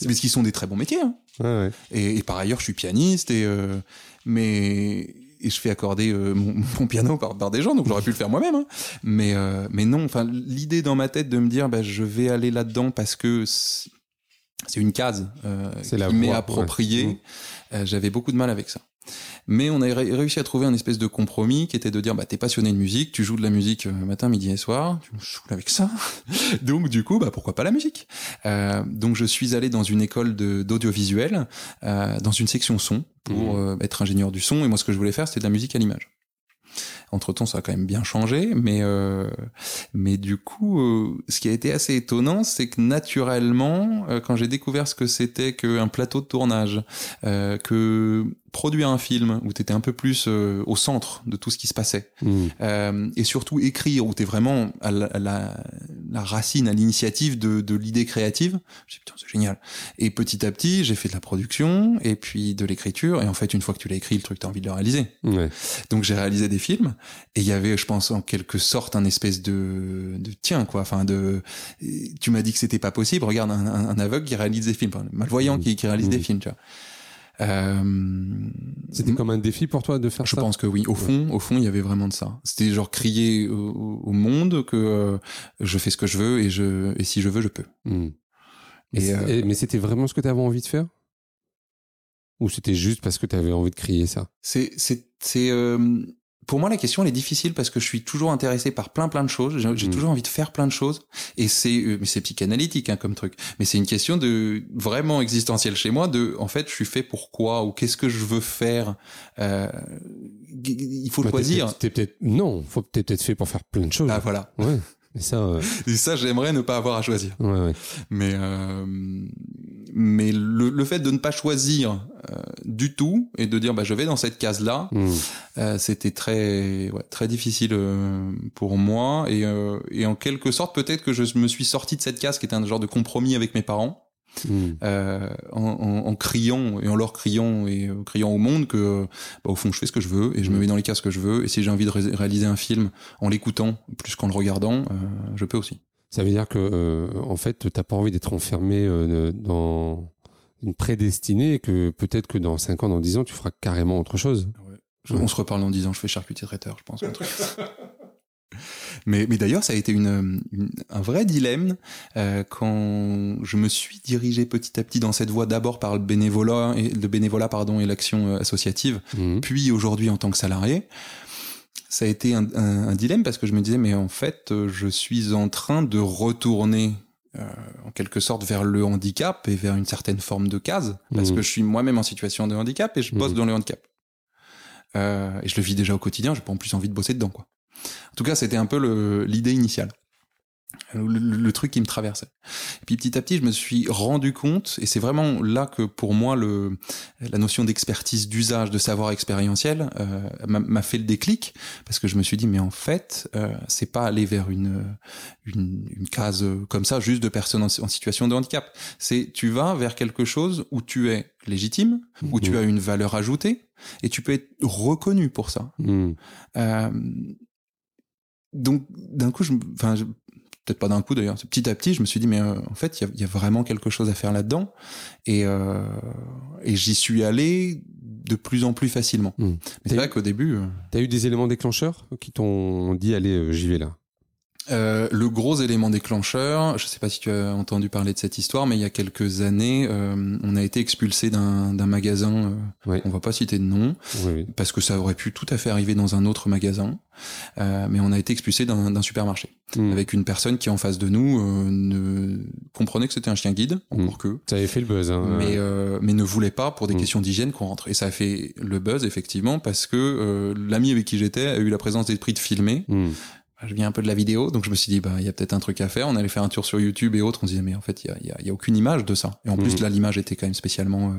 mais ce qui sont des très bons métiers. Hein. Ouais, et, et, par ailleurs, je suis pianiste, et, euh, mais et, je fais accorder mon, piano par, par, des gens, donc j'aurais pu le faire moi-même. Hein. Mais, mais non, enfin, l'idée dans ma tête de me dire, bah, je vais aller là-dedans parce que c'est une case qui m'est appropriée. Mmh. J'avais beaucoup de mal avec ça. Mais on a réussi à trouver un espèce de compromis qui était de dire bah t'es passionné de musique, tu joues de la musique euh, matin, midi et soir, tu me saoules avec ça. donc du coup bah pourquoi pas la musique? Euh, donc je suis allé dans une école d'audiovisuel, euh, dans une section son pour mmh. euh, être ingénieur du son et moi ce que je voulais faire c'était de la musique à l'image. Entre temps, ça a quand même bien changé, mais euh, mais du coup, euh, ce qui a été assez étonnant, c'est que naturellement, euh, quand j'ai découvert ce que c'était qu'un plateau de tournage, que produire un film où tu étais un peu plus euh, au centre de tout ce qui se passait mmh. euh, et surtout écrire où tu es vraiment à la, la, racine à l'initiative de, de l'idée créative je putain c'est génial et petit à petit j'ai fait de la production et puis de l'écriture et en fait une fois que tu l'as écrit le truc t'as envie de le réaliser ouais. donc j'ai réalisé des films et il y avait je pense en quelque sorte un espèce de, de tiens quoi enfin de tu m'as dit que c'était pas possible regarde un, un, aveugle qui réalise des films un malvoyant mmh. qui, qui réalise des mmh. films tu vois euh, C'était comme un défi pour toi de faire je ça? Je pense que oui. Au fond, au fond, il y avait vraiment de ça. C'était genre crier au, monde que euh, je fais ce que je veux et je et si je veux, je peux. Hmm. Euh, mais c'était vraiment ce que tu avais envie de faire? Ou c'était juste parce que tu avais envie de crier ça? C'est c'est c'est pour moi, la question elle est difficile parce que je suis toujours intéressé par plein plein de choses. J'ai mm. toujours envie de faire plein de choses et c'est euh, mais c'est psychanalytique hein, comme truc. Mais c'est une question de vraiment existentielle chez moi. De en fait, je suis fait pour quoi ou qu'est-ce que je veux faire. Euh, il faut bah, choisir. Non, faut peut-être fait pour faire plein de choses. Ah voilà. Ouais. Et ça, euh... et ça j'aimerais ne pas avoir à choisir. Ouais, ouais. Mais euh, mais le, le, fait de ne pas choisir euh, du tout et de dire bah je vais dans cette case là, hmm. euh, c'était très ouais, très difficile euh, pour moi et, euh, et en quelque sorte peut-être que je me suis sorti de cette case qui était un genre de compromis avec mes parents. Hmm. En, en, en, criant et en leur criant et criant au monde que bah, au fond je fais ce que je veux et je me hmm. mets dans les cases que je veux et si j'ai envie de réaliser un film en l'écoutant plus qu'en le regardant je peux aussi ça veut dire que, euh, en fait, t'as pas envie d'être enfermé euh, dans une prédestinée et que peut-être que dans 5 ans, dans 10 ans, tu feras carrément autre chose. Ouais. On se reparle dans 10 ans, je fais charcutier traiteur, je pense. mais, mais d'ailleurs, ça a été une, un vrai dilemme euh, quand je me suis dirigé petit à petit dans cette voie, d'abord par le bénévolat et le bénévolat pardon et l'action euh, associative, mmh. puis aujourd'hui en tant que salarié ça a été un, un, dilemme parce que je me disais, mais en fait, je suis en train de retourner euh, en quelque sorte vers le handicap et vers une certaine forme de case, parce mmh. que je suis moi-même en situation de handicap et je bosse mmh. dans le handicap. Euh, et je le vis déjà au quotidien, j'ai pas en plus envie de bosser dedans, quoi. En tout cas, c'était un peu l'idée initiale le, truc qui me traversait. Et puis petit à petit, je me suis rendu compte, et c'est vraiment là que pour moi le la notion d'expertise d'usage, de savoir expérientiel, euh, m'a fait le déclic, parce que je me suis dit mais en fait, euh, c'est pas aller vers une, une, une case comme ça, juste de personnes en, situation de handicap. C'est tu vas vers quelque chose où tu es légitime, où tu mmh. as une valeur ajoutée, et tu peux être reconnu pour ça. Mmh. Euh, donc d'un coup, je, enfin, peut-être pas d'un coup d'ailleurs, petit à petit, je me suis dit, mais euh, en fait, il y, y, a vraiment quelque chose à faire là-dedans. Et, euh, et j'y suis allé de plus en plus facilement. Hmm. Mais c'est vrai qu'au début... Euh, T'as eu des éléments déclencheurs qui t'ont dit, allez, j'y vais là? Euh, le gros élément déclencheur, je ne sais pas si tu as entendu parler de cette histoire, mais il y a quelques années, euh, on a été expulsé d'un magasin. Euh, On va pas citer de nom, parce que ça aurait pu tout à fait arriver dans un autre magasin. Euh, mais on a été expulsé d'un supermarché hmm. avec une personne qui en face de nous ne comprenait que c'était un chien guide, hmm. encore que. Ça avait fait le buzz, hein, mais mais ne voulait pas pour des hmm. questions d'hygiène qu'on rentre. Et ça a fait le buzz effectivement parce que l'ami avec qui j'étais a eu la présence d'esprit de filmer je viens un peu de la vidéo, donc je me suis dit, bah, il y a peut-être un truc à faire. On allait faire un tour sur YouTube et autres. On se disait, mais en fait, il y a, y a, aucune image de ça. Et en plus, mm. là, l'image était quand même spécialement. Euh,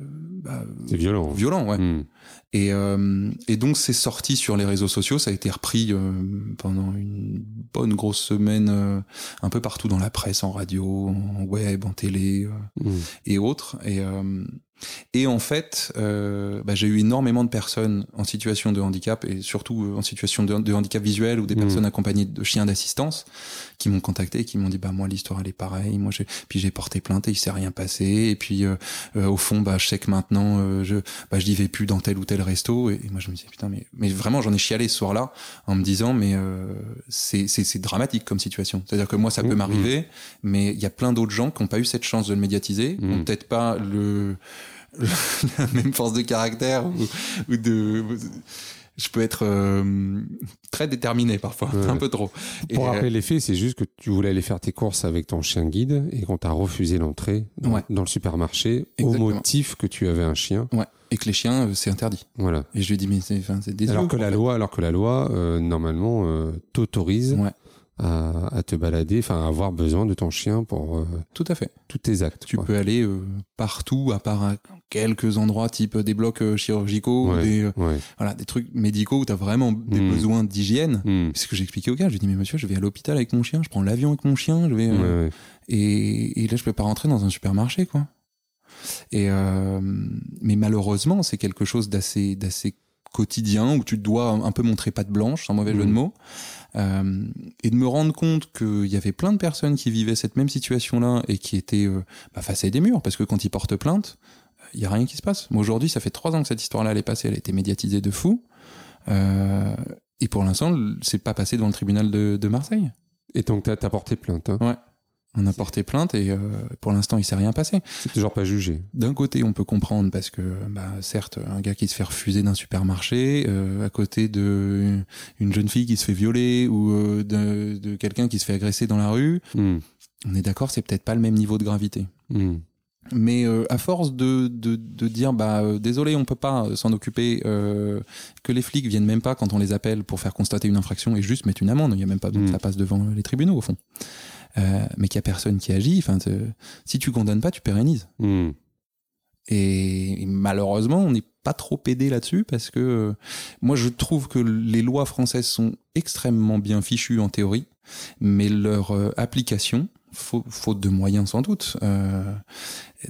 euh bah, c'est violent. Violent, ouais. Mm. Et, euh, et donc, c'est sorti sur les réseaux sociaux. Ça a été repris euh, pendant une bonne grosse semaine, euh, un peu partout dans la presse, en radio, en web, en télé mm. et autres. Et Et en fait, euh, bah, j'ai eu énormément de personnes en situation de handicap et surtout euh, en situation de, de handicap visuel ou des Mhm. personnes accompagnées de chiens d'assistance qui m'ont contacté et qui m'ont dit bah moi l'histoire elle est pareille, moi j'ai puis j'ai porté plainte et il s'est rien passé et puis euh, euh, au fond bah je sais que maintenant euh, je bah je n'y vais plus dans tel ou tel resto et, et moi je me disais putain mais mais vraiment j'en ai chialé ce soir-là en me disant mais euh, c'est c'est dramatique comme situation. C'est-à-dire que moi ça peut Mhm. m'arriver mais il y a plein d'autres gens qui n'ont pas eu cette chance de le médiatiser, Mhm. peut-être pas le la même force de caractère ou, ou de je peux être euh, très déterminé parfois Ouais. un peu trop Et, Pour euh, rappeler les faits, c'est juste que tu voulais aller faire tes courses avec ton chien guide et qu'on t'a refusé l'entrée dans, Ouais. dans le supermarché Exactement. au motif que tu avais un chien. ouais et que les chiens euh, c'est interdit Voilà. et je lui ai dit mais c'est enfin des Alors que la fait. loi, alors que la loi, normalement, t'autorise. À, à te balader, enfin, à avoir besoin de ton chien pour euh, tout à fait tous tes actes. tu quoi. peux aller euh, partout à part à quelques endroits type des blocs euh, chirurgicaux ou des euh, Ouais. voilà des trucs médicaux où tu as vraiment des Mm. besoins d'hygiène Hmm. c'est ce que j'ai expliqué au gars je lui ai dit mais monsieur je vais à l'hôpital avec mon chien je prends l'avion avec mon chien je vais euh, Ouais, et, et là je peux pas rentrer dans un supermarché quoi et euh, mais malheureusement c'est quelque chose d'assez d'assez quotidien où tu dois un peu montrer patte blanche sans mauvais jeu de Mhm. mots Euh, et de me rendre compte qu'il y avait plein de personnes qui vivaient cette même situation là et qui étaient euh, bah, face à des murs parce que quand ils portent plainte il y a rien qui se passe moi aujourd'hui ça fait trois ans que cette histoire là elle est passée elle a été médiatisée de fou Euh, et pour l'instant c'est pas passé devant le tribunal de, de Marseille Et donc, t'as as porté plainte. Hein. Ouais. On a porté plainte et euh, pour l'instant, il s'est rien passé. C'est toujours pas jugé. D'un côté, on peut comprendre parce que, bah, certes, un gars qui se fait refuser d'un supermarché, euh, à côté de une jeune fille qui se fait violer ou euh, de, de quelqu'un qui se fait agresser dans la rue, Hmm. on est d'accord, c'est peut-être pas le même niveau de gravité. Hmm. Mais euh, à force de, de, de dire bah euh, désolé on peut pas euh, s'en occuper euh, que les flics viennent même pas quand on les appelle pour faire constater une infraction et juste mettre une amende il y a même pas Mm. ça passe devant les tribunaux au fond euh, mais qu'il y a personne qui agit enfin si tu condamnes pas tu pérennises Hmm. et, et malheureusement on n'est pas trop aidé là-dessus parce que euh, moi je trouve que les lois françaises sont extrêmement bien fichues en théorie mais leur euh, application faute, faute de moyens sans doute euh,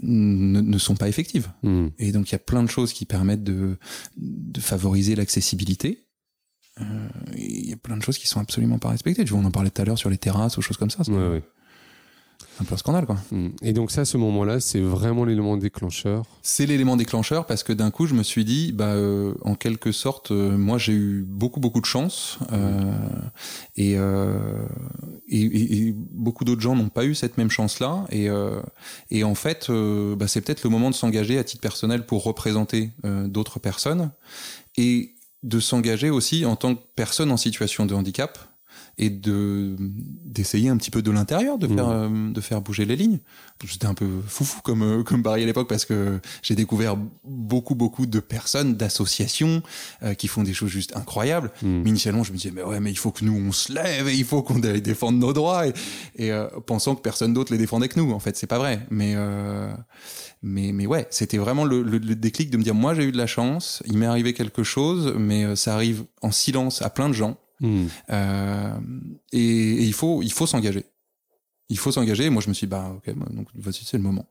ne, ne sont pas effectives Hmm. et donc il y a plein de choses qui permettent de, de favoriser l'accessibilité il y a plein de choses qui sont absolument pas respectées tu vois on en parlait tout à l'heure sur les terrasses ou choses comme ça c'est Ouais, ouais. un peu un scandale quoi Hmm. Et donc, ça, à ce moment-là, c'est vraiment l'élément déclencheur. C'est l'élément déclencheur parce que d'un coup, je me suis dit, bah, euh, en quelque sorte, euh, moi, j'ai eu beaucoup, beaucoup de chance euh, et, euh, et, et- et beaucoup d'autres gens n'ont pas eu cette même chance-là. Et, euh, et en fait, euh, bah, c'est peut-être le moment de s'engager à titre personnel pour représenter euh, d'autres personnes et de s'engager aussi en tant que personne en situation de handicap et de d'essayer un petit peu de l'intérieur de faire euh, de faire bouger les lignes. J'étais un peu foufou comme euh, comme Barry à l'époque parce que j'ai découvert beaucoup beaucoup de personnes d'associations euh, qui font des choses juste incroyables. Hmm. mais initialement je me disais mais ouais mais il faut que nous on se lève et il faut qu'on aille défendre nos droits. Et, et, euh, pensant que personne d'autre les défendait que nous en fait c'est pas vrai. Mais euh, mais mais ouais c'était vraiment le, le, le déclic de me dire moi j'ai eu de la chance il m'est arrivé quelque chose mais ça arrive en silence à plein de gens Hmm. euh, et, et il faut il faut s'engager. Il faut s'engager. Moi, je me suis dit, bah ok, bah, donc voici c'est le moment.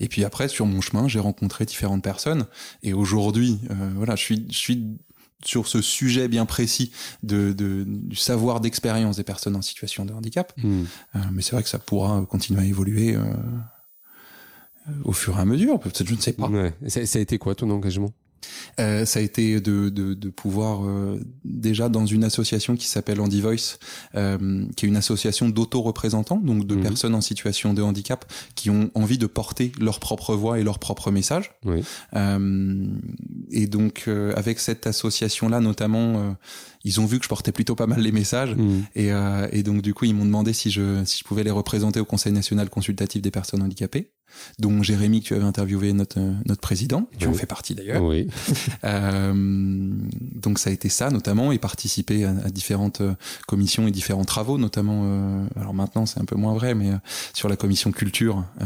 Et puis après, sur mon chemin, j'ai rencontré différentes personnes. Et aujourd'hui, euh, voilà, je suis je suis sur ce sujet bien précis de, de du savoir d'expérience des personnes en situation de handicap. Hmm. Euh, mais c'est vrai que ça pourra continuer à évoluer au fur et à mesure. Peut-être, je ne sais pas. Ouais. Ça, ça a été quoi ton engagement? Euh, ça a été de, de, de pouvoir euh, déjà dans une association qui s'appelle Andy Voice, euh, qui est une association d'auto-représentants, donc de Mhm. personnes en situation de handicap qui ont envie de porter leur propre voix et leur propre message. Oui. Euh, et donc euh, avec cette association-là notamment, euh, ils ont vu que je portais plutôt pas mal les messages. Hmm. Et, euh, et donc du coup, ils m'ont demandé si je, si je pouvais les représenter au Conseil national consultatif des personnes handicapées, dont Jérémy que tu avais interviewé notre euh, notre président, tu en fais partie d'ailleurs. Oui. Euh, donc ça a été ça notamment et participer à, à différentes euh, commissions et différents travaux, notamment. euh, alors maintenant c'est un peu moins vrai, mais euh, sur la commission culture, euh,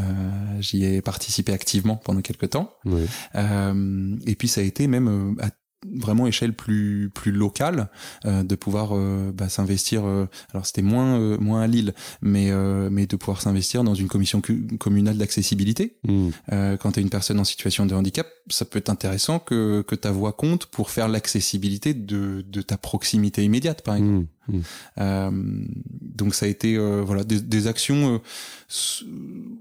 j'y ai participé activement pendant quelques temps. Oui. Euh, et puis ça a été même euh, à vraiment échelle plus plus locale euh, de pouvoir euh, bah, s'investir euh, alors c'était moins euh, moins à Lille mais euh, mais de pouvoir s'investir dans une commission communale d'accessibilité Mm. Euh, quand tu es une personne en situation de handicap ça peut être intéressant que que ta voix compte pour faire l'accessibilité de de ta proximité immédiate par exemple Mm. Mm. euh, donc ça a été euh, voilà des, des actions euh,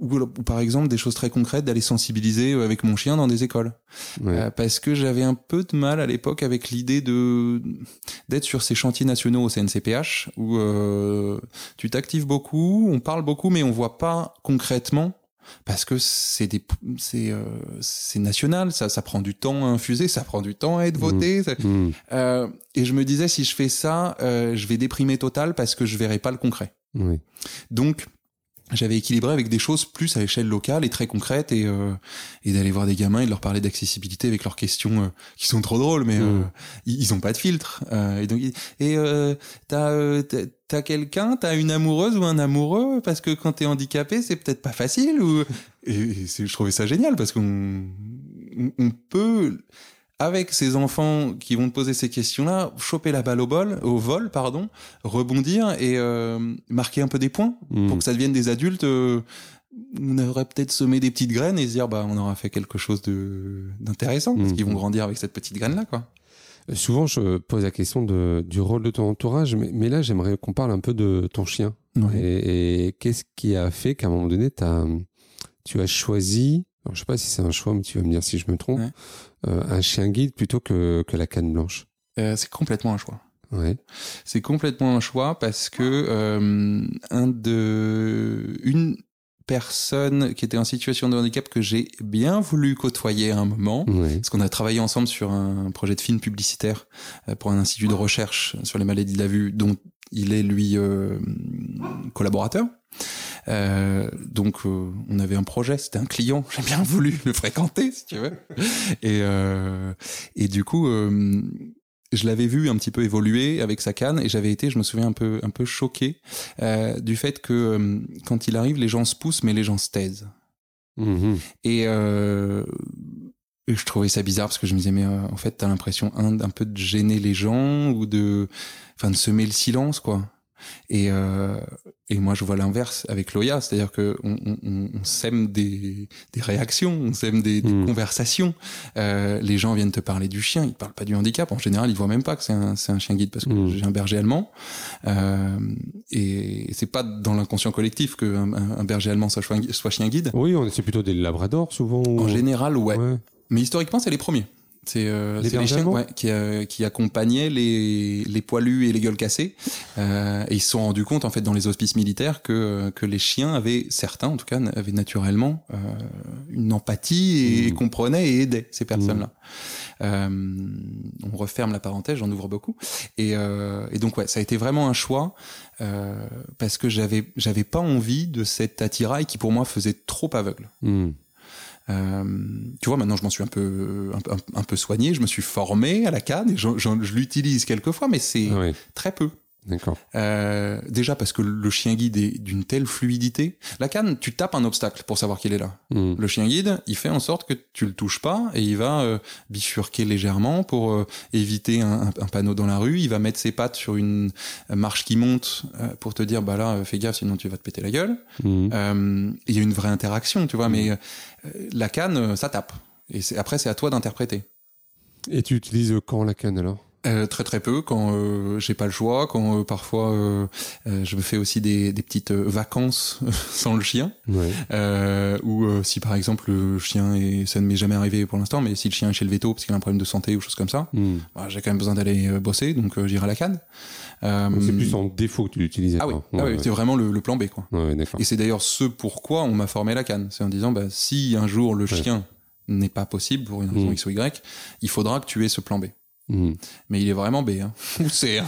ou, ou par exemple des choses très concrètes d'aller sensibiliser euh, avec mon chien dans des écoles Ouais. Euh, parce que j'avais un peu de mal à l'époque avec l'idée de d'être sur ces chantiers nationaux au CNCPH où euh, tu t'actives beaucoup, on parle beaucoup, mais on voit pas concrètement parce que c'est des c'est euh, c'est national, ça ça prend du temps à infuser, ça prend du temps à être voté. ça- Mm. Euh, et je me disais si je fais ça, euh, je vais déprimer total parce que je verrai pas le concret. Oui. Donc, j'avais équilibré avec des choses plus à l'échelle locale et très concrètes et, euh, et d'aller voir des gamins et de leur parler d'accessibilité avec leurs questions euh, qui sont trop drôles, mais euh, Mm. ils, ils ont pas de filtre. Euh, et donc, et euh, t'as euh, t'as- quelqu'un, t'as une amoureuse ou un amoureux parce que quand t'es handicapé, c'est peut-être pas facile. Ou et, et je trouvais ça génial parce qu'on on, on peut avec ces enfants qui vont te poser ces questions-là, choper la balle au bol, au vol, pardon, rebondir et euh, marquer un peu des points Mm. pour que ça devienne des adultes. euh, on aurait peut-être semé des petites graines et se dire bah on aura fait quelque chose de d'intéressant parce Mhm. qu'ils vont grandir avec cette petite graine là quoi. Souvent, je pose la question de, du rôle de ton entourage, mais, mais là, j'aimerais qu'on parle un peu de ton chien. Et, et qu'est-ce qui a fait qu'à un moment donné, t'as, tu as choisi, alors je sais pas si c'est un choix, mais tu vas me dire si je me trompe, Ouais. euh, un chien guide plutôt que, que la canne blanche. Euh, c'est complètement un choix. Ouais. C'est complètement un choix parce que euh, un de une personne qui était en situation de handicap que j'ai bien voulu côtoyer à un moment. Ouais. Parce qu'on a travaillé ensemble sur un projet de film publicitaire pour un institut de recherche sur les maladies de la vue dont il est lui collaborateur. Euh, donc euh, on avait un projet, c'était un client, j'ai bien voulu le fréquenter si tu veux. Et, euh, et du coup, euh, je l'avais vu un petit peu évoluer avec sa canne et j'avais été, je me souviens, un peu, un peu choqué euh, du fait que euh, quand il arrive, les gens se poussent mais les gens se taisent. Mhm. Et, euh, et je trouvais ça bizarre parce que je me disais, mais euh, en fait, t'as l'impression un, un peu de gêner les gens ou de, enfin, de semer le silence, quoi. Et, euh, et moi, je vois l'inverse avec Loya, c'est-à-dire que on, on, on- sème des, des réactions, on sème des, des Mm. conversations. Euh, les gens viennent te parler du chien, ils parlent pas du handicap. En général, ils voient même pas que c'est un, un chien guide parce que Mm. j'ai un berger allemand. Euh, et c'est pas dans l'inconscient collectif qu'un un, un berger allemand soit, chien- soit chien guide. Oui, c'est plutôt des labradors souvent. ou- En général, ouais. Ouais. Mais historiquement, c'est les premiers. C'est euh, Les chiens ouais, qui, euh, qui accompagnaient les, les poilus et les gueules cassées. Euh, et ils se sont rendus compte, en fait, dans les hospices militaires, que, que les chiens avaient, certains en tout cas, avaient naturellement euh, une empathie et Mmh. comprenaient et aidaient ces personnes-là. Euh, on referme la parenthèse, j'en ouvre beaucoup. Et, euh, et donc, ouais, ça a été vraiment un choix euh, parce que j'avais j'avais pas envie de cet attirail qui, pour moi, faisait trop aveugle. Mm. Euh, tu vois, maintenant je m'en suis un peu, un, peu- un peu soigné, je me suis formé à la canne et j'en- j'en- je l'utilise quelquefois, mais c'est très peu. D'accord. Euh, déjà parce que le chien guide est d'une telle fluidité. La canne, tu tapes un obstacle pour savoir qu'il est là. Mm. Le chien guide, il fait en sorte que tu le touches pas et il va euh, bifurquer légèrement pour euh, éviter un, panneau dans la rue. Il va mettre ses pattes sur une marche qui monte euh, pour te dire bah là fais gaffe sinon tu vas te péter la gueule. Mm. Euh, Il y a une vraie interaction, tu vois, mais euh, la canne, ça tape. Et après, c'est à toi d'interpréter. Et tu utilises quand la canne alors? Euh, très très peu quand euh, j'ai pas le choix, quand euh, parfois euh, euh, je me fais aussi des, des petites euh, vacances sans le chien, Ouais. euh, ou euh, si par exemple le chien et ça ne m'est jamais arrivé pour l'instant, mais si le chien est chez le veto parce qu'il a un problème de santé ou choses comme ça, Mm. bah, j'ai quand même besoin d'aller bosser, donc euh, j'irai à la canne. Euh, C'est plus en défaut que tu l'utilisais. ah oui, ah Ouais, c'est vraiment le, le plan B quoi. Et c'est d'ailleurs ce pourquoi on m'a formé la canne. C'est en disant, bah, si un jour le chien n'est pas possible pour une raison Mm. X ou Y, il faudra que tu aies ce plan B. Mm. Mais il est vraiment B, hein. ou C. hein.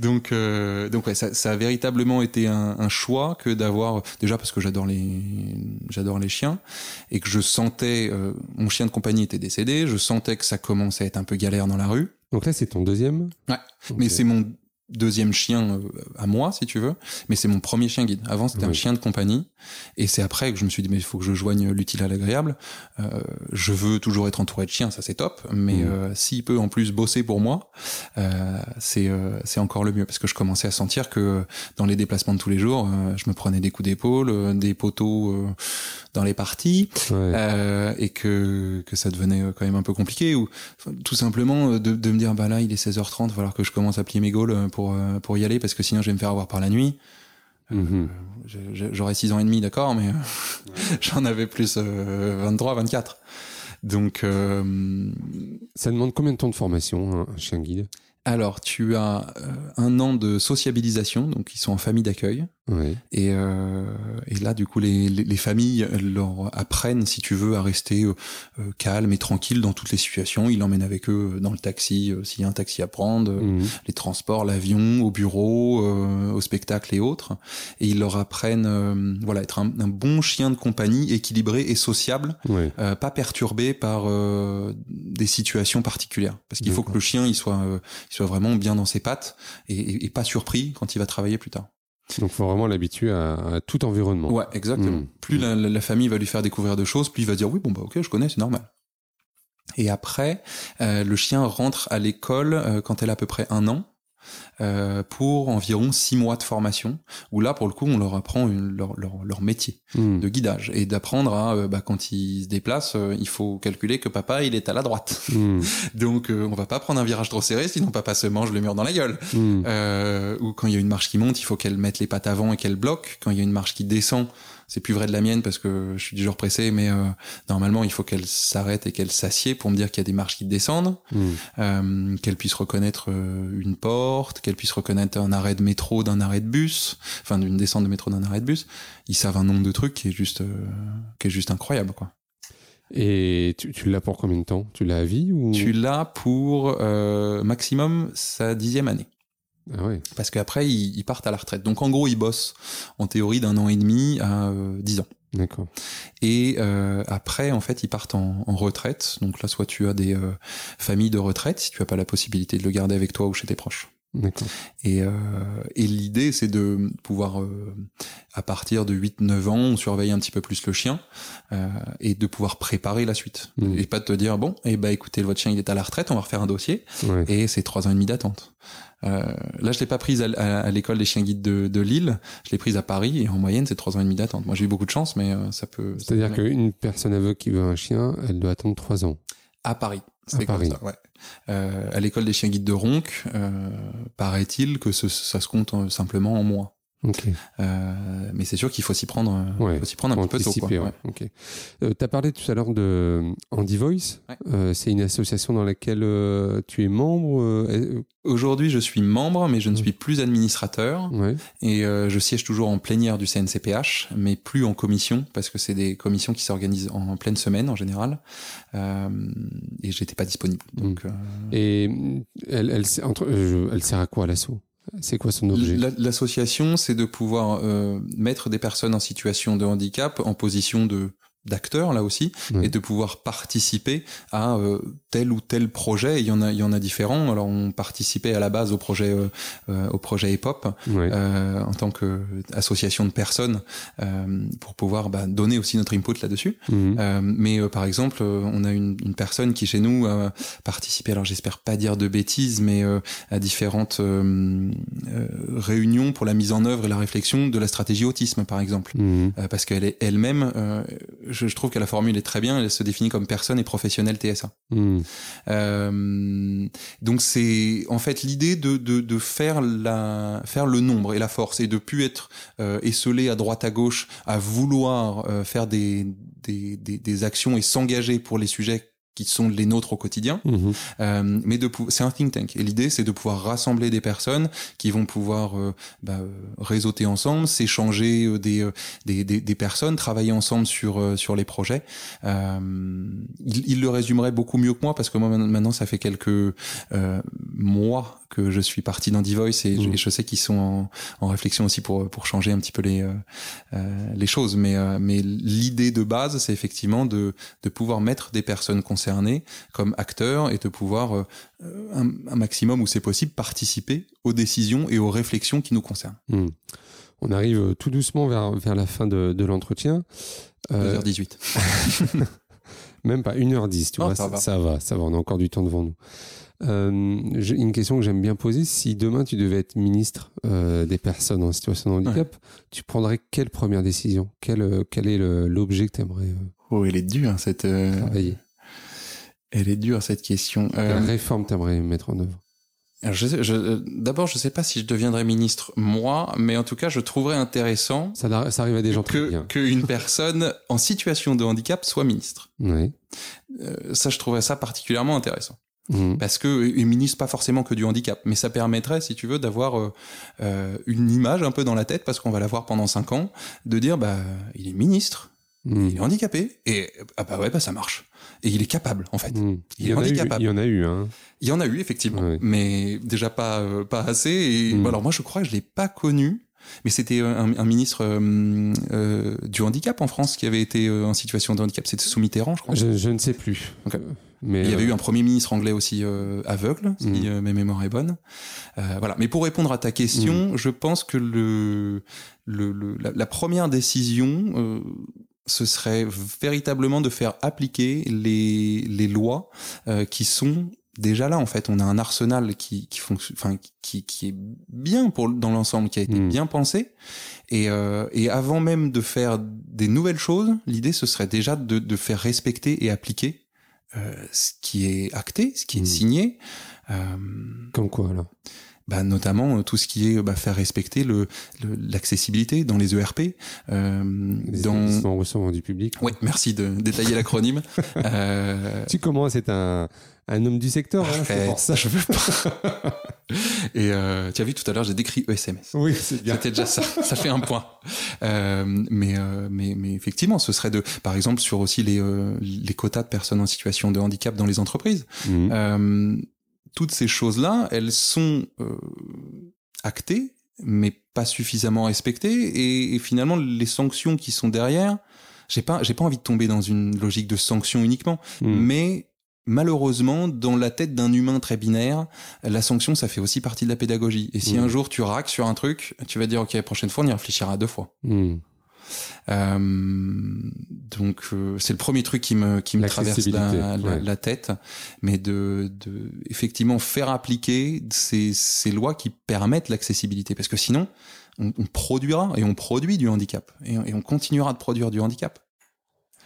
donc, euh, donc ouais, ça, ça a véritablement été un, un choix que d'avoir déjà parce que j'adore les, j'adore les chiens et que je sentais, euh, mon chien de compagnie était décédé, je sentais que ça commençait à être un peu galère dans la rue. Donc là, c'est ton deuxième? Ouais. Mais c'est mon deuxième chien à moi, si tu veux, mais c'est mon premier chien guide. Avant, c'était un chien de compagnie, et c'est après que je me suis dit, mais il faut que je joigne l'utile à l'agréable. je veux toujours être entouré de chiens, ça c'est top, mais s'il peut en plus bosser pour moi, c'est c'est encore le mieux, parce que je commençais à sentir que dans les déplacements de tous les jours, je me prenais des coups d'épaule, des poteaux dans les parties, et que, que ça devenait quand même un peu compliqué, ou tout simplement de, de me dire, bah là, il est 16h30, il va falloir que je commence à plier mes gaules pour, pour y aller, parce que sinon je vais me faire avoir par la nuit. Mhm. J'aurais 6 ans et demi, d'accord, mais j'en avais plus 23, 24. Donc, ça demande combien de temps de formation un chien guide? alors, tu as euh, un an de sociabilisation, donc ils sont en famille d'accueil. Et, euh, et, là, du coup, les, les, familles leur apprennent, si tu veux, à rester euh, euh, calme et tranquille dans toutes les situations. Ils l'emmènent avec eux dans le taxi, s'il y a un taxi à prendre, mhm. les transports, l'avion, au bureau, au spectacle et autres. Et ils leur apprennent, voilà, être un, bon chien de compagnie, équilibré et sociable, pas perturbé par des situations particulières. Parce qu'il faut que le chien, il soit, il soit vraiment bien dans ses pattes et, et pas surpris quand il va travailler plus tard. Donc, faut vraiment l'habituer à, tout environnement. Ouais, exactement. Hmm. Plus la, famille va lui faire découvrir des choses, plus il va dire oui, bon bah ok, je connais, c'est normal. Et après, euh, le chien rentre à l'école euh, quand elle a à peu près un an. Euh, pour environ six mois de formation, où là, pour le coup, on leur apprend leur, leur, leur, métier hmm. de guidage et d'apprendre à, euh, bah, quand ils se déplacent, euh, il faut calculer que papa, il est à la droite. Hmm. Donc, on va pas prendre un virage trop serré, sinon papa se mange le mur dans la gueule. Hmm. ou quand il y a une marche qui monte, il faut qu'elle mette les pattes avant et qu'elle bloque. Quand il y a une marche qui descend, c'est plus vrai de la mienne parce que je suis du genre pressé, mais euh, normalement, il faut qu'elle s'arrête et qu'elle s'assied pour me dire qu'il y a des marches qui descendent, hmm. euh, qu'elle puisse reconnaître euh, une porte, qu'elle puisse reconnaître un arrêt de métro d'un arrêt de bus, enfin d'une descente de métro d'un arrêt de bus. Ils savent un nombre de trucs qui est juste, qui est juste incroyable, quoi. Et tu, tu l'as pour combien de temps? Tu l'as à vie ou? Tu l'as pour maximum sa dixième année. Ah Parce qu'après, ils, partent à la retraite. Donc en gros, ils bossent en théorie d'un an et demi à euh, dix ans. D'accord. Et euh, après, en fait, ils partent en, retraite. Donc là, soit tu as des euh, familles de retraite, si tu as pas la possibilité de le garder avec toi ou chez tes proches. D'accord. Et, et l'idée, c'est de pouvoir, à partir de 8-9 ans, on surveille un petit peu plus le chien et de pouvoir préparer la suite. Mmh. Et pas de te dire, bon, eh ben, écoutez, votre chien, il est à la retraite, on va refaire un dossier. Et c'est trois ans et demi d'attente. Euh, là, je l'ai pas prise à, l'école des chiens guides de, Lille. Je l'ai prise à Paris et en moyenne, c'est trois ans et demi d'attente. Moi, j'ai eu beaucoup de chance, mais euh, ça peut. C'est-à-dire qu'une personne aveugle qui veut un chien, elle doit attendre trois ans. À Paris. Ça, ouais. Euh, à l'école des chiens guides de Ronc, paraît-il que ça se compte simplement en mois. Euh, mais c'est sûr qu'il faut s'y prendre, ouais, faut s'y prendre un peu tôt. Quoi. Ouais. Euh, tu as parlé tout à l'heure de Andy Voice. Euh, c'est une association dans laquelle euh, tu es membre. Aujourd'hui, je suis membre, mais je ne suis plus administrateur. Et je siège toujours en plénière du CNCPH, mais plus en commission, parce que c'est des commissions qui s'organisent en pleine semaine en général. et j'étais pas disponible. Donc, Et elle, elle, entre, elle sert à quoi l'assaut c'est quoi son objet? L'association, c'est de pouvoir euh, mettre des personnes en situation de handicap en position de d'acteurs là aussi et de pouvoir participer à euh, tel ou tel projet. Il y en a il y en a différents. Alors on participait à la base au projet euh, euh au projet EPOP euh, en tant que association de personnes pour pouvoir bah, donner aussi notre input là-dessus. Mhm. mais par exemple on a une, une, personne qui chez nous a participé alors j'espère pas dire de bêtises mais à différentes réunions pour la mise en œuvre et la réflexion de la stratégie autisme par exemple. Mhm. parce qu'elle est elle-même je, trouve que la formule est très bien. Elle se définit comme personne et professionnel TSA. Hmm. Euh, donc c'est en fait l'idée de, de, de, faire la faire le nombre et la force et de plus être euh, esselé à droite à gauche à vouloir euh, faire des, des, des, des actions et s'engager pour les sujets qui sont les nôtres au quotidien, mhm. euh, mais de c'est un think tank et l'idée c'est de pouvoir rassembler des personnes qui vont pouvoir euh, bah, euh, réseauter ensemble, s'échanger euh, des, des, des, des, personnes, travailler ensemble sur sur les projets. il, il, le résumerait beaucoup mieux que moi parce que moi maintenant ça fait quelques mois que je suis parti dans Divoice et, Mmh. et je sais qu'ils sont en, en réflexion aussi pour pour changer un petit peu les euh, euh, les choses. Mais euh, mais l'idée de base, c'est effectivement de de pouvoir mettre des personnes concernées comme acteurs et de pouvoir un, un maximum où c'est possible participer aux décisions et aux réflexions qui nous concernent. Hmm. On arrive tout doucement vers, vers la fin de, de l'entretien. Euh, 2h18. Même pas 1h10, tu Oh, vois, ça ça, va. ça va, ça va, on a encore du temps devant nous. Euh, une question que j'aime bien poser, si demain tu devais être ministre euh, des personnes en situation de handicap, tu prendrais quelle première décision? Quel, euh, quel est l'objet que tu aimerais Oh, elle est dure cette. travailler? Elle est dure cette question. Quelle réforme tu aimerais mettre en œuvre? je je- D'abord, je sais pas si je deviendrai ministre moi, mais en tout cas, je trouverais intéressant ça, la- ça arrive à des gens très que qu'une personne en situation de handicap soit ministre. Euh, ça, je trouverais ça particulièrement intéressant. Mhm. Parce que et ministre pas forcément que du handicap, mais ça permettrait, si tu veux, d'avoir euh, euh, une image un peu dans la tête, parce qu'on va la voir pendant cinq ans, de dire bah il est ministre, Mhm. il est handicapé, et ah bah ouais bah ça marche, et il est capable en fait. Mhm. Il Il, est eu, handicapable. il y en a eu, hein. Il y en a eu effectivement, Ouais. mais déjà pas euh, pas assez. Et alors moi je crois que je l'ai pas connu, mais c'était un, un ministre euh, euh, du handicap en France qui avait été euh, en situation de handicap. C'était sous Mitterrand, je crois. Je, je ne sais plus. Mais Il y avait euh, eu un premier ministre anglais aussi euh, aveugle, si Mm. euh, ma mémoire est bonne. Euh, voilà. Mais pour répondre à ta question, je pense que le, le, le- la, la première décision, euh, ce serait véritablement de faire appliquer les, les lois euh, qui sont déjà là. En fait, on a un arsenal qui, qui fonctionne, enfin qui, qui est bien pour dans l'ensemble, qui a été Mm. bien pensé. Et, euh, et avant même de faire des nouvelles choses, l'idée ce serait déjà de, de faire respecter et appliquer ce qui est acté, ce qui est Mm. signé. Euh, Comme quoi, alors? Bah, notamment euh, tout ce qui est bah, faire respecter le le- l'accessibilité dans les ERP. Euh, Les dans... recevant du public. Ouais, merci de détailler l'acronyme. euh, Tu commences, c'est un, un homme du secteur, hein, c'est pour ça. je veux pas. Et euh, tu as vu tout à l'heure, j'ai décrit ESMS. Oui, c'est bien. C'était déjà ça, ça fait un point. Euh, mais, euh, mais, mais effectivement, ce serait de, par exemple, sur aussi les, euh, les quotas de personnes en situation de handicap dans les entreprises. Mhm. Euh, toutes ces choses-là, elles sont euh, actées, mais pas suffisamment respectées. Et, et finalement, les sanctions qui sont derrière, j'ai pas, j'ai pas envie de tomber dans une logique de sanction uniquement, Mhm. mais malheureusement, dans la tête d'un humain très binaire, la sanction, ça fait aussi partie de la pédagogie. Et si Mhm. un jour tu raques sur un truc, tu vas dire, OK, la prochaine fois, on y réfléchira deux fois. Mhm. Euh, donc euh, c'est le premier truc qui me qui me traverse la, L'accessibilité, la- ouais. la tête, mais de, de effectivement faire appliquer ces, ces lois qui permettent l'accessibilité, parce que sinon on, on produira et on produit du handicap et, et on continuera de produire du handicap.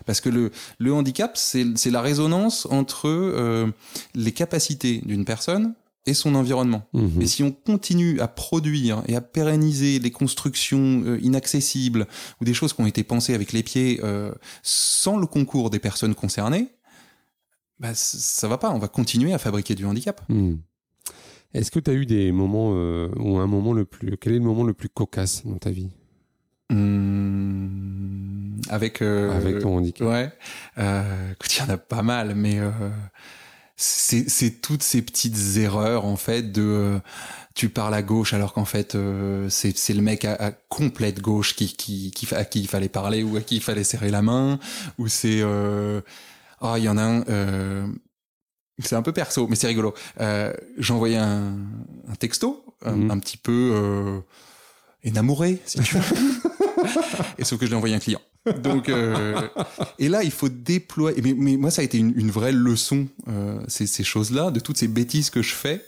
Parce que le, le handicap, c'est c'est la résonance entre euh, les capacités d'une personne et son environnement. Mhm. Et si on continue à produire et à pérenniser les constructions euh, inaccessibles ou des choses qui ont été pensées avec les pieds euh, sans le concours des personnes concernées, bah, ça va pas. On va continuer à fabriquer du handicap. Mhm. Est-ce que tu as eu des moments, euh, ou un moment le plus. Quel est le moment le plus cocasse dans ta vie? Hum, avec avec ton handicap Ouais. Écoute, il y en a pas mal, mais c'est c'est toutes ces petites erreurs en fait de euh, tu parles à gauche alors qu'en fait euh, c'est c'est le mec à, à complète gauche qui qui qui à qui il fallait parler ou à qui il fallait serrer la main ou c'est euh, ah il y en a un euh, c'est un peu perso mais c'est rigolo. Euh, j'ai envoyé un, un texto un, Mhm. un petit peu euh, énamouré si tu veux. Et sauf que je l'ai envoyé à un client donc, euh, et là, il faut déployer. Mais, mais moi, ça a été une, une vraie leçon, euh, ces, ces choses-là, de toutes ces bêtises que je fais,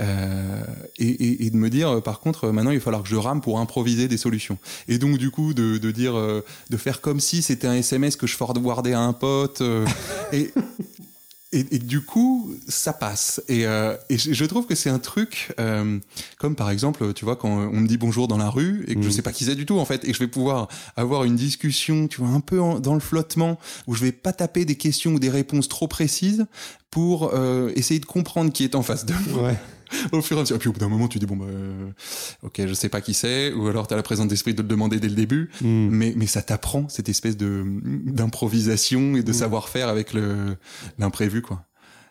euh, et, et, et de me dire, par contre, maintenant, il va falloir que je rame pour improviser des solutions. Et donc, du coup, de, de dire, euh, de faire comme si c'était un SMS que je forwardais à un pote, euh, et, et, et du coup, ça passe. Et, euh, et je, trouve que c'est un truc, euh, comme par exemple, tu vois, quand on me dit bonjour dans la rue et que je Mhm. sais pas qui c'est du tout en fait, et que je vais pouvoir avoir une discussion, tu vois, un peu en- dans le flottement, où je vais pas taper des questions ou des réponses trop précises pour euh, essayer de comprendre qui est en face de moi Ouais. au fur et à mesure. Et puis au bout d'un moment, tu dis bon bah, euh, ok, je sais pas qui c'est, ou alors tu as la présence d'esprit de le demander dès le début. Mhm. Mais, mais ça t'apprend cette espèce de d'improvisation et de Mm. savoir-faire avec le l'imprévu quoi.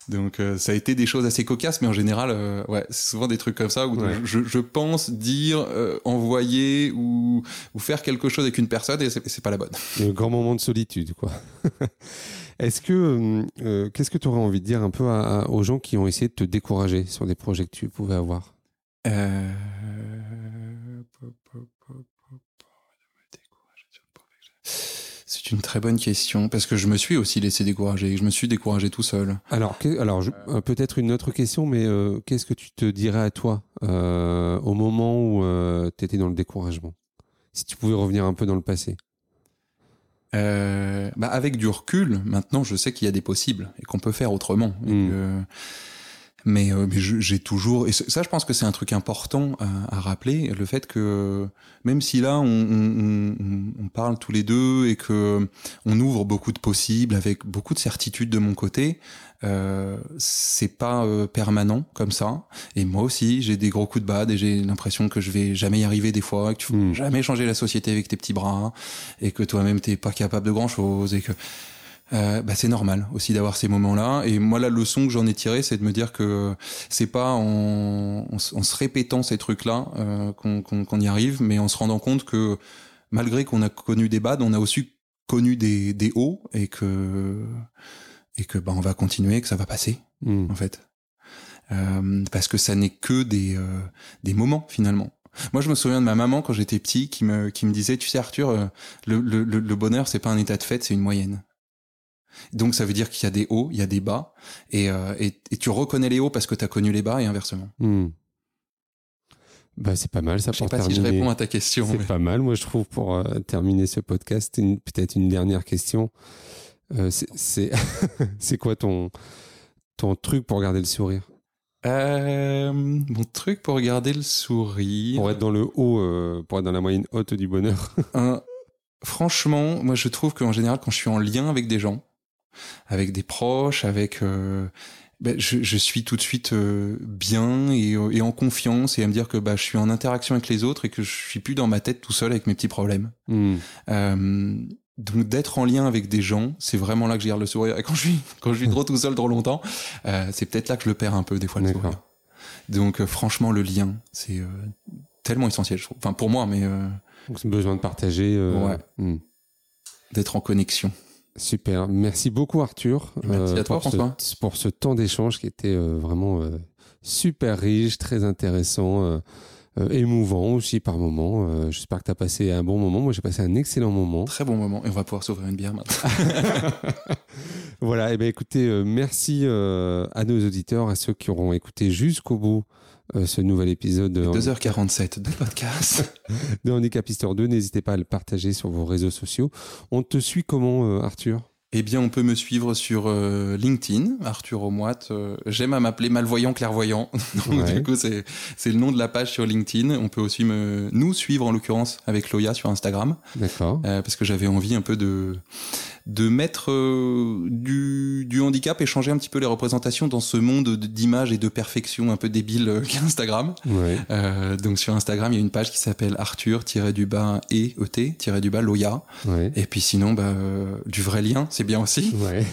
Donc euh, ça a été des choses assez cocasses, mais en général, euh, ouais, c'est souvent des trucs comme ça où Ouais. je, je pense dire, euh, envoyer ou, ou faire quelque chose avec une personne et c'est pas la bonne. Le grand moment de solitude, quoi. Est-ce que, euh, euh, qu'est-ce que tu aurais envie de dire un peu à- à- aux gens qui ont essayé de te décourager sur des projets que tu pouvais avoir? Euh. C'est une très bonne question parce que je me suis aussi laissé décourager. Je me suis découragé tout seul. Alors, que- alors je- peut-être une autre question, mais euh, qu'est-ce que tu te dirais à toi euh, au moment où tu étais dans le découragement? Si tu pouvais revenir un peu dans le passé. Euh, bah avec du recul, maintenant, je sais qu'il y a des possibles et qu'on peut faire autrement. Et Mm. que- mais euh, mais j'ai toujours et ça, je pense que c'est un truc important à, à rappeler, le fait que même si là on- on parle tous les deux et que on ouvre beaucoup de possibles avec beaucoup de certitudes de mon côté, euh, c'est pas euh, permanent comme ça. Et moi aussi, j'ai des gros coups de bad et j'ai l'impression que je vais jamais y arriver des fois, que tu Mm. vas jamais changer la société avec tes petits bras et que toi-même t'es pas capable de grand chose et que euh, bah, c'est normal aussi d'avoir ces moments-là. Et moi, la leçon que j'en ai tirée, c'est de me dire que c'est pas en, en, se- en se répétant ces trucs-là euh, qu'on qu'on- qu'on y arrive, mais en se rendant compte que malgré qu'on a connu des bads, on a aussi connu des, des hauts et que et que bah, on va continuer, que ça va passer Hmm. en fait. Euh, parce que ça n'est que des, euh, des moments finalement. Moi, je me souviens de ma maman quand j'étais petit qui me, qui me disait, tu sais Arthur, euh, le, le, le bonheur, c'est pas un état de fait, c'est une moyenne. Donc ça veut dire qu'il y a des hauts, il y a des bas, et, euh, et, et tu reconnais les hauts parce que tu as connu les bas et inversement. Hmm. Bah, c'est pas mal ça Je sais pour pas si je terminer. réponds à ta question. C'est mais- pas mal, moi je trouve, pour euh, terminer ce podcast. Peut-être une dernière question. Euh, c'est- quoi ton, ton truc pour garder le sourire? Euh, mon truc pour garder le sourire. Pour être dans le haut, euh, pour être dans la moyenne haute du bonheur. Franchement, moi je trouve qu'en général, quand je suis en lien avec des gens, avec des proches, avec, ben, je, je suis tout de suite euh, bien et, et en confiance et à me dire que bah, je suis en interaction avec les autres et que je suis plus dans ma tête tout seul avec mes petits problèmes. Hmm. Euh, donc d'être en lien avec des gens, c'est vraiment là que je garde le sourire. Et quand je suis, quand je suis trop tout seul trop longtemps, euh, c'est peut-être là que je le perds un peu des fois le D'accord. sourire. Donc euh, franchement, le lien, c'est euh, tellement essentiel, je trouve. Enfin pour moi, mais Donc, c'est besoin de partager. Ouais. hmm. d'être en connexion. Super. Merci beaucoup, Arthur. Merci à toi, pour, François. ce, pour ce temps d'échange qui était vraiment super riche, très intéressant, euh, émouvant aussi par moments. Euh, J'espère que tu as passé un bon moment. Moi, j'ai passé un excellent moment. Très bon moment. Et on va pouvoir s'ouvrir une bière maintenant. Voilà, et ben écoutez, euh, merci euh, à nos auditeurs, à ceux qui auront écouté jusqu'au bout ce nouvel épisode de, 2h47 de podcast. de Handicap Histoire 2. N'hésitez pas à le partager sur vos réseaux sociaux. On te suit comment, Arthur? Eh bien, on peut me suivre sur euh, LinkedIn, Arthur Omoit. Euh, J'aime à m'appeler malvoyant clairvoyant. Donc, Ouais. du coup, c'est c'est le nom de la page sur LinkedIn. On peut aussi me, nous suivre, en l'occurrence, avec Loya sur Instagram. D'accord. Euh, parce que j'avais envie un peu de de mettre euh, du, du handicap et changer un petit peu les représentations dans ce monde de- d'images et de perfection un peu débile qu'est Instagram. Ouais. Euh, donc sur Instagram, il y a une page qui s'appelle Arthur-du-bas et ET-du-bas Loya. Ouais. Et puis sinon, bah, du vrai lien, c'est bien aussi. Ouais.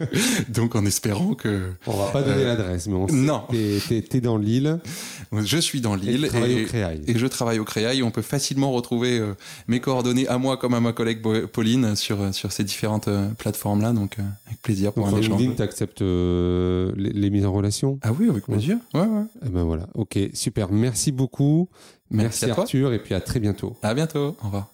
Donc en espérant que On va pas donner Euh, l'adresse, mais on sait non. que t'es- dans l'île je suis dans et l'île et, et je travaille au Créail. On peut facilement retrouver euh, mes coordonnées à moi comme à ma collègue Bo- Pauline sur, sur ces différentes euh, plateformes-là. Donc euh, avec plaisir pour Donc, un échange. LinkedIn, tu acceptes les, les mises en relation? Ah oui, avec plaisir. Ouais, ouais. Eh ben voilà. Ok, super. Merci beaucoup. Merci, à toi. Arthur, et puis à très bientôt. À bientôt. Au revoir.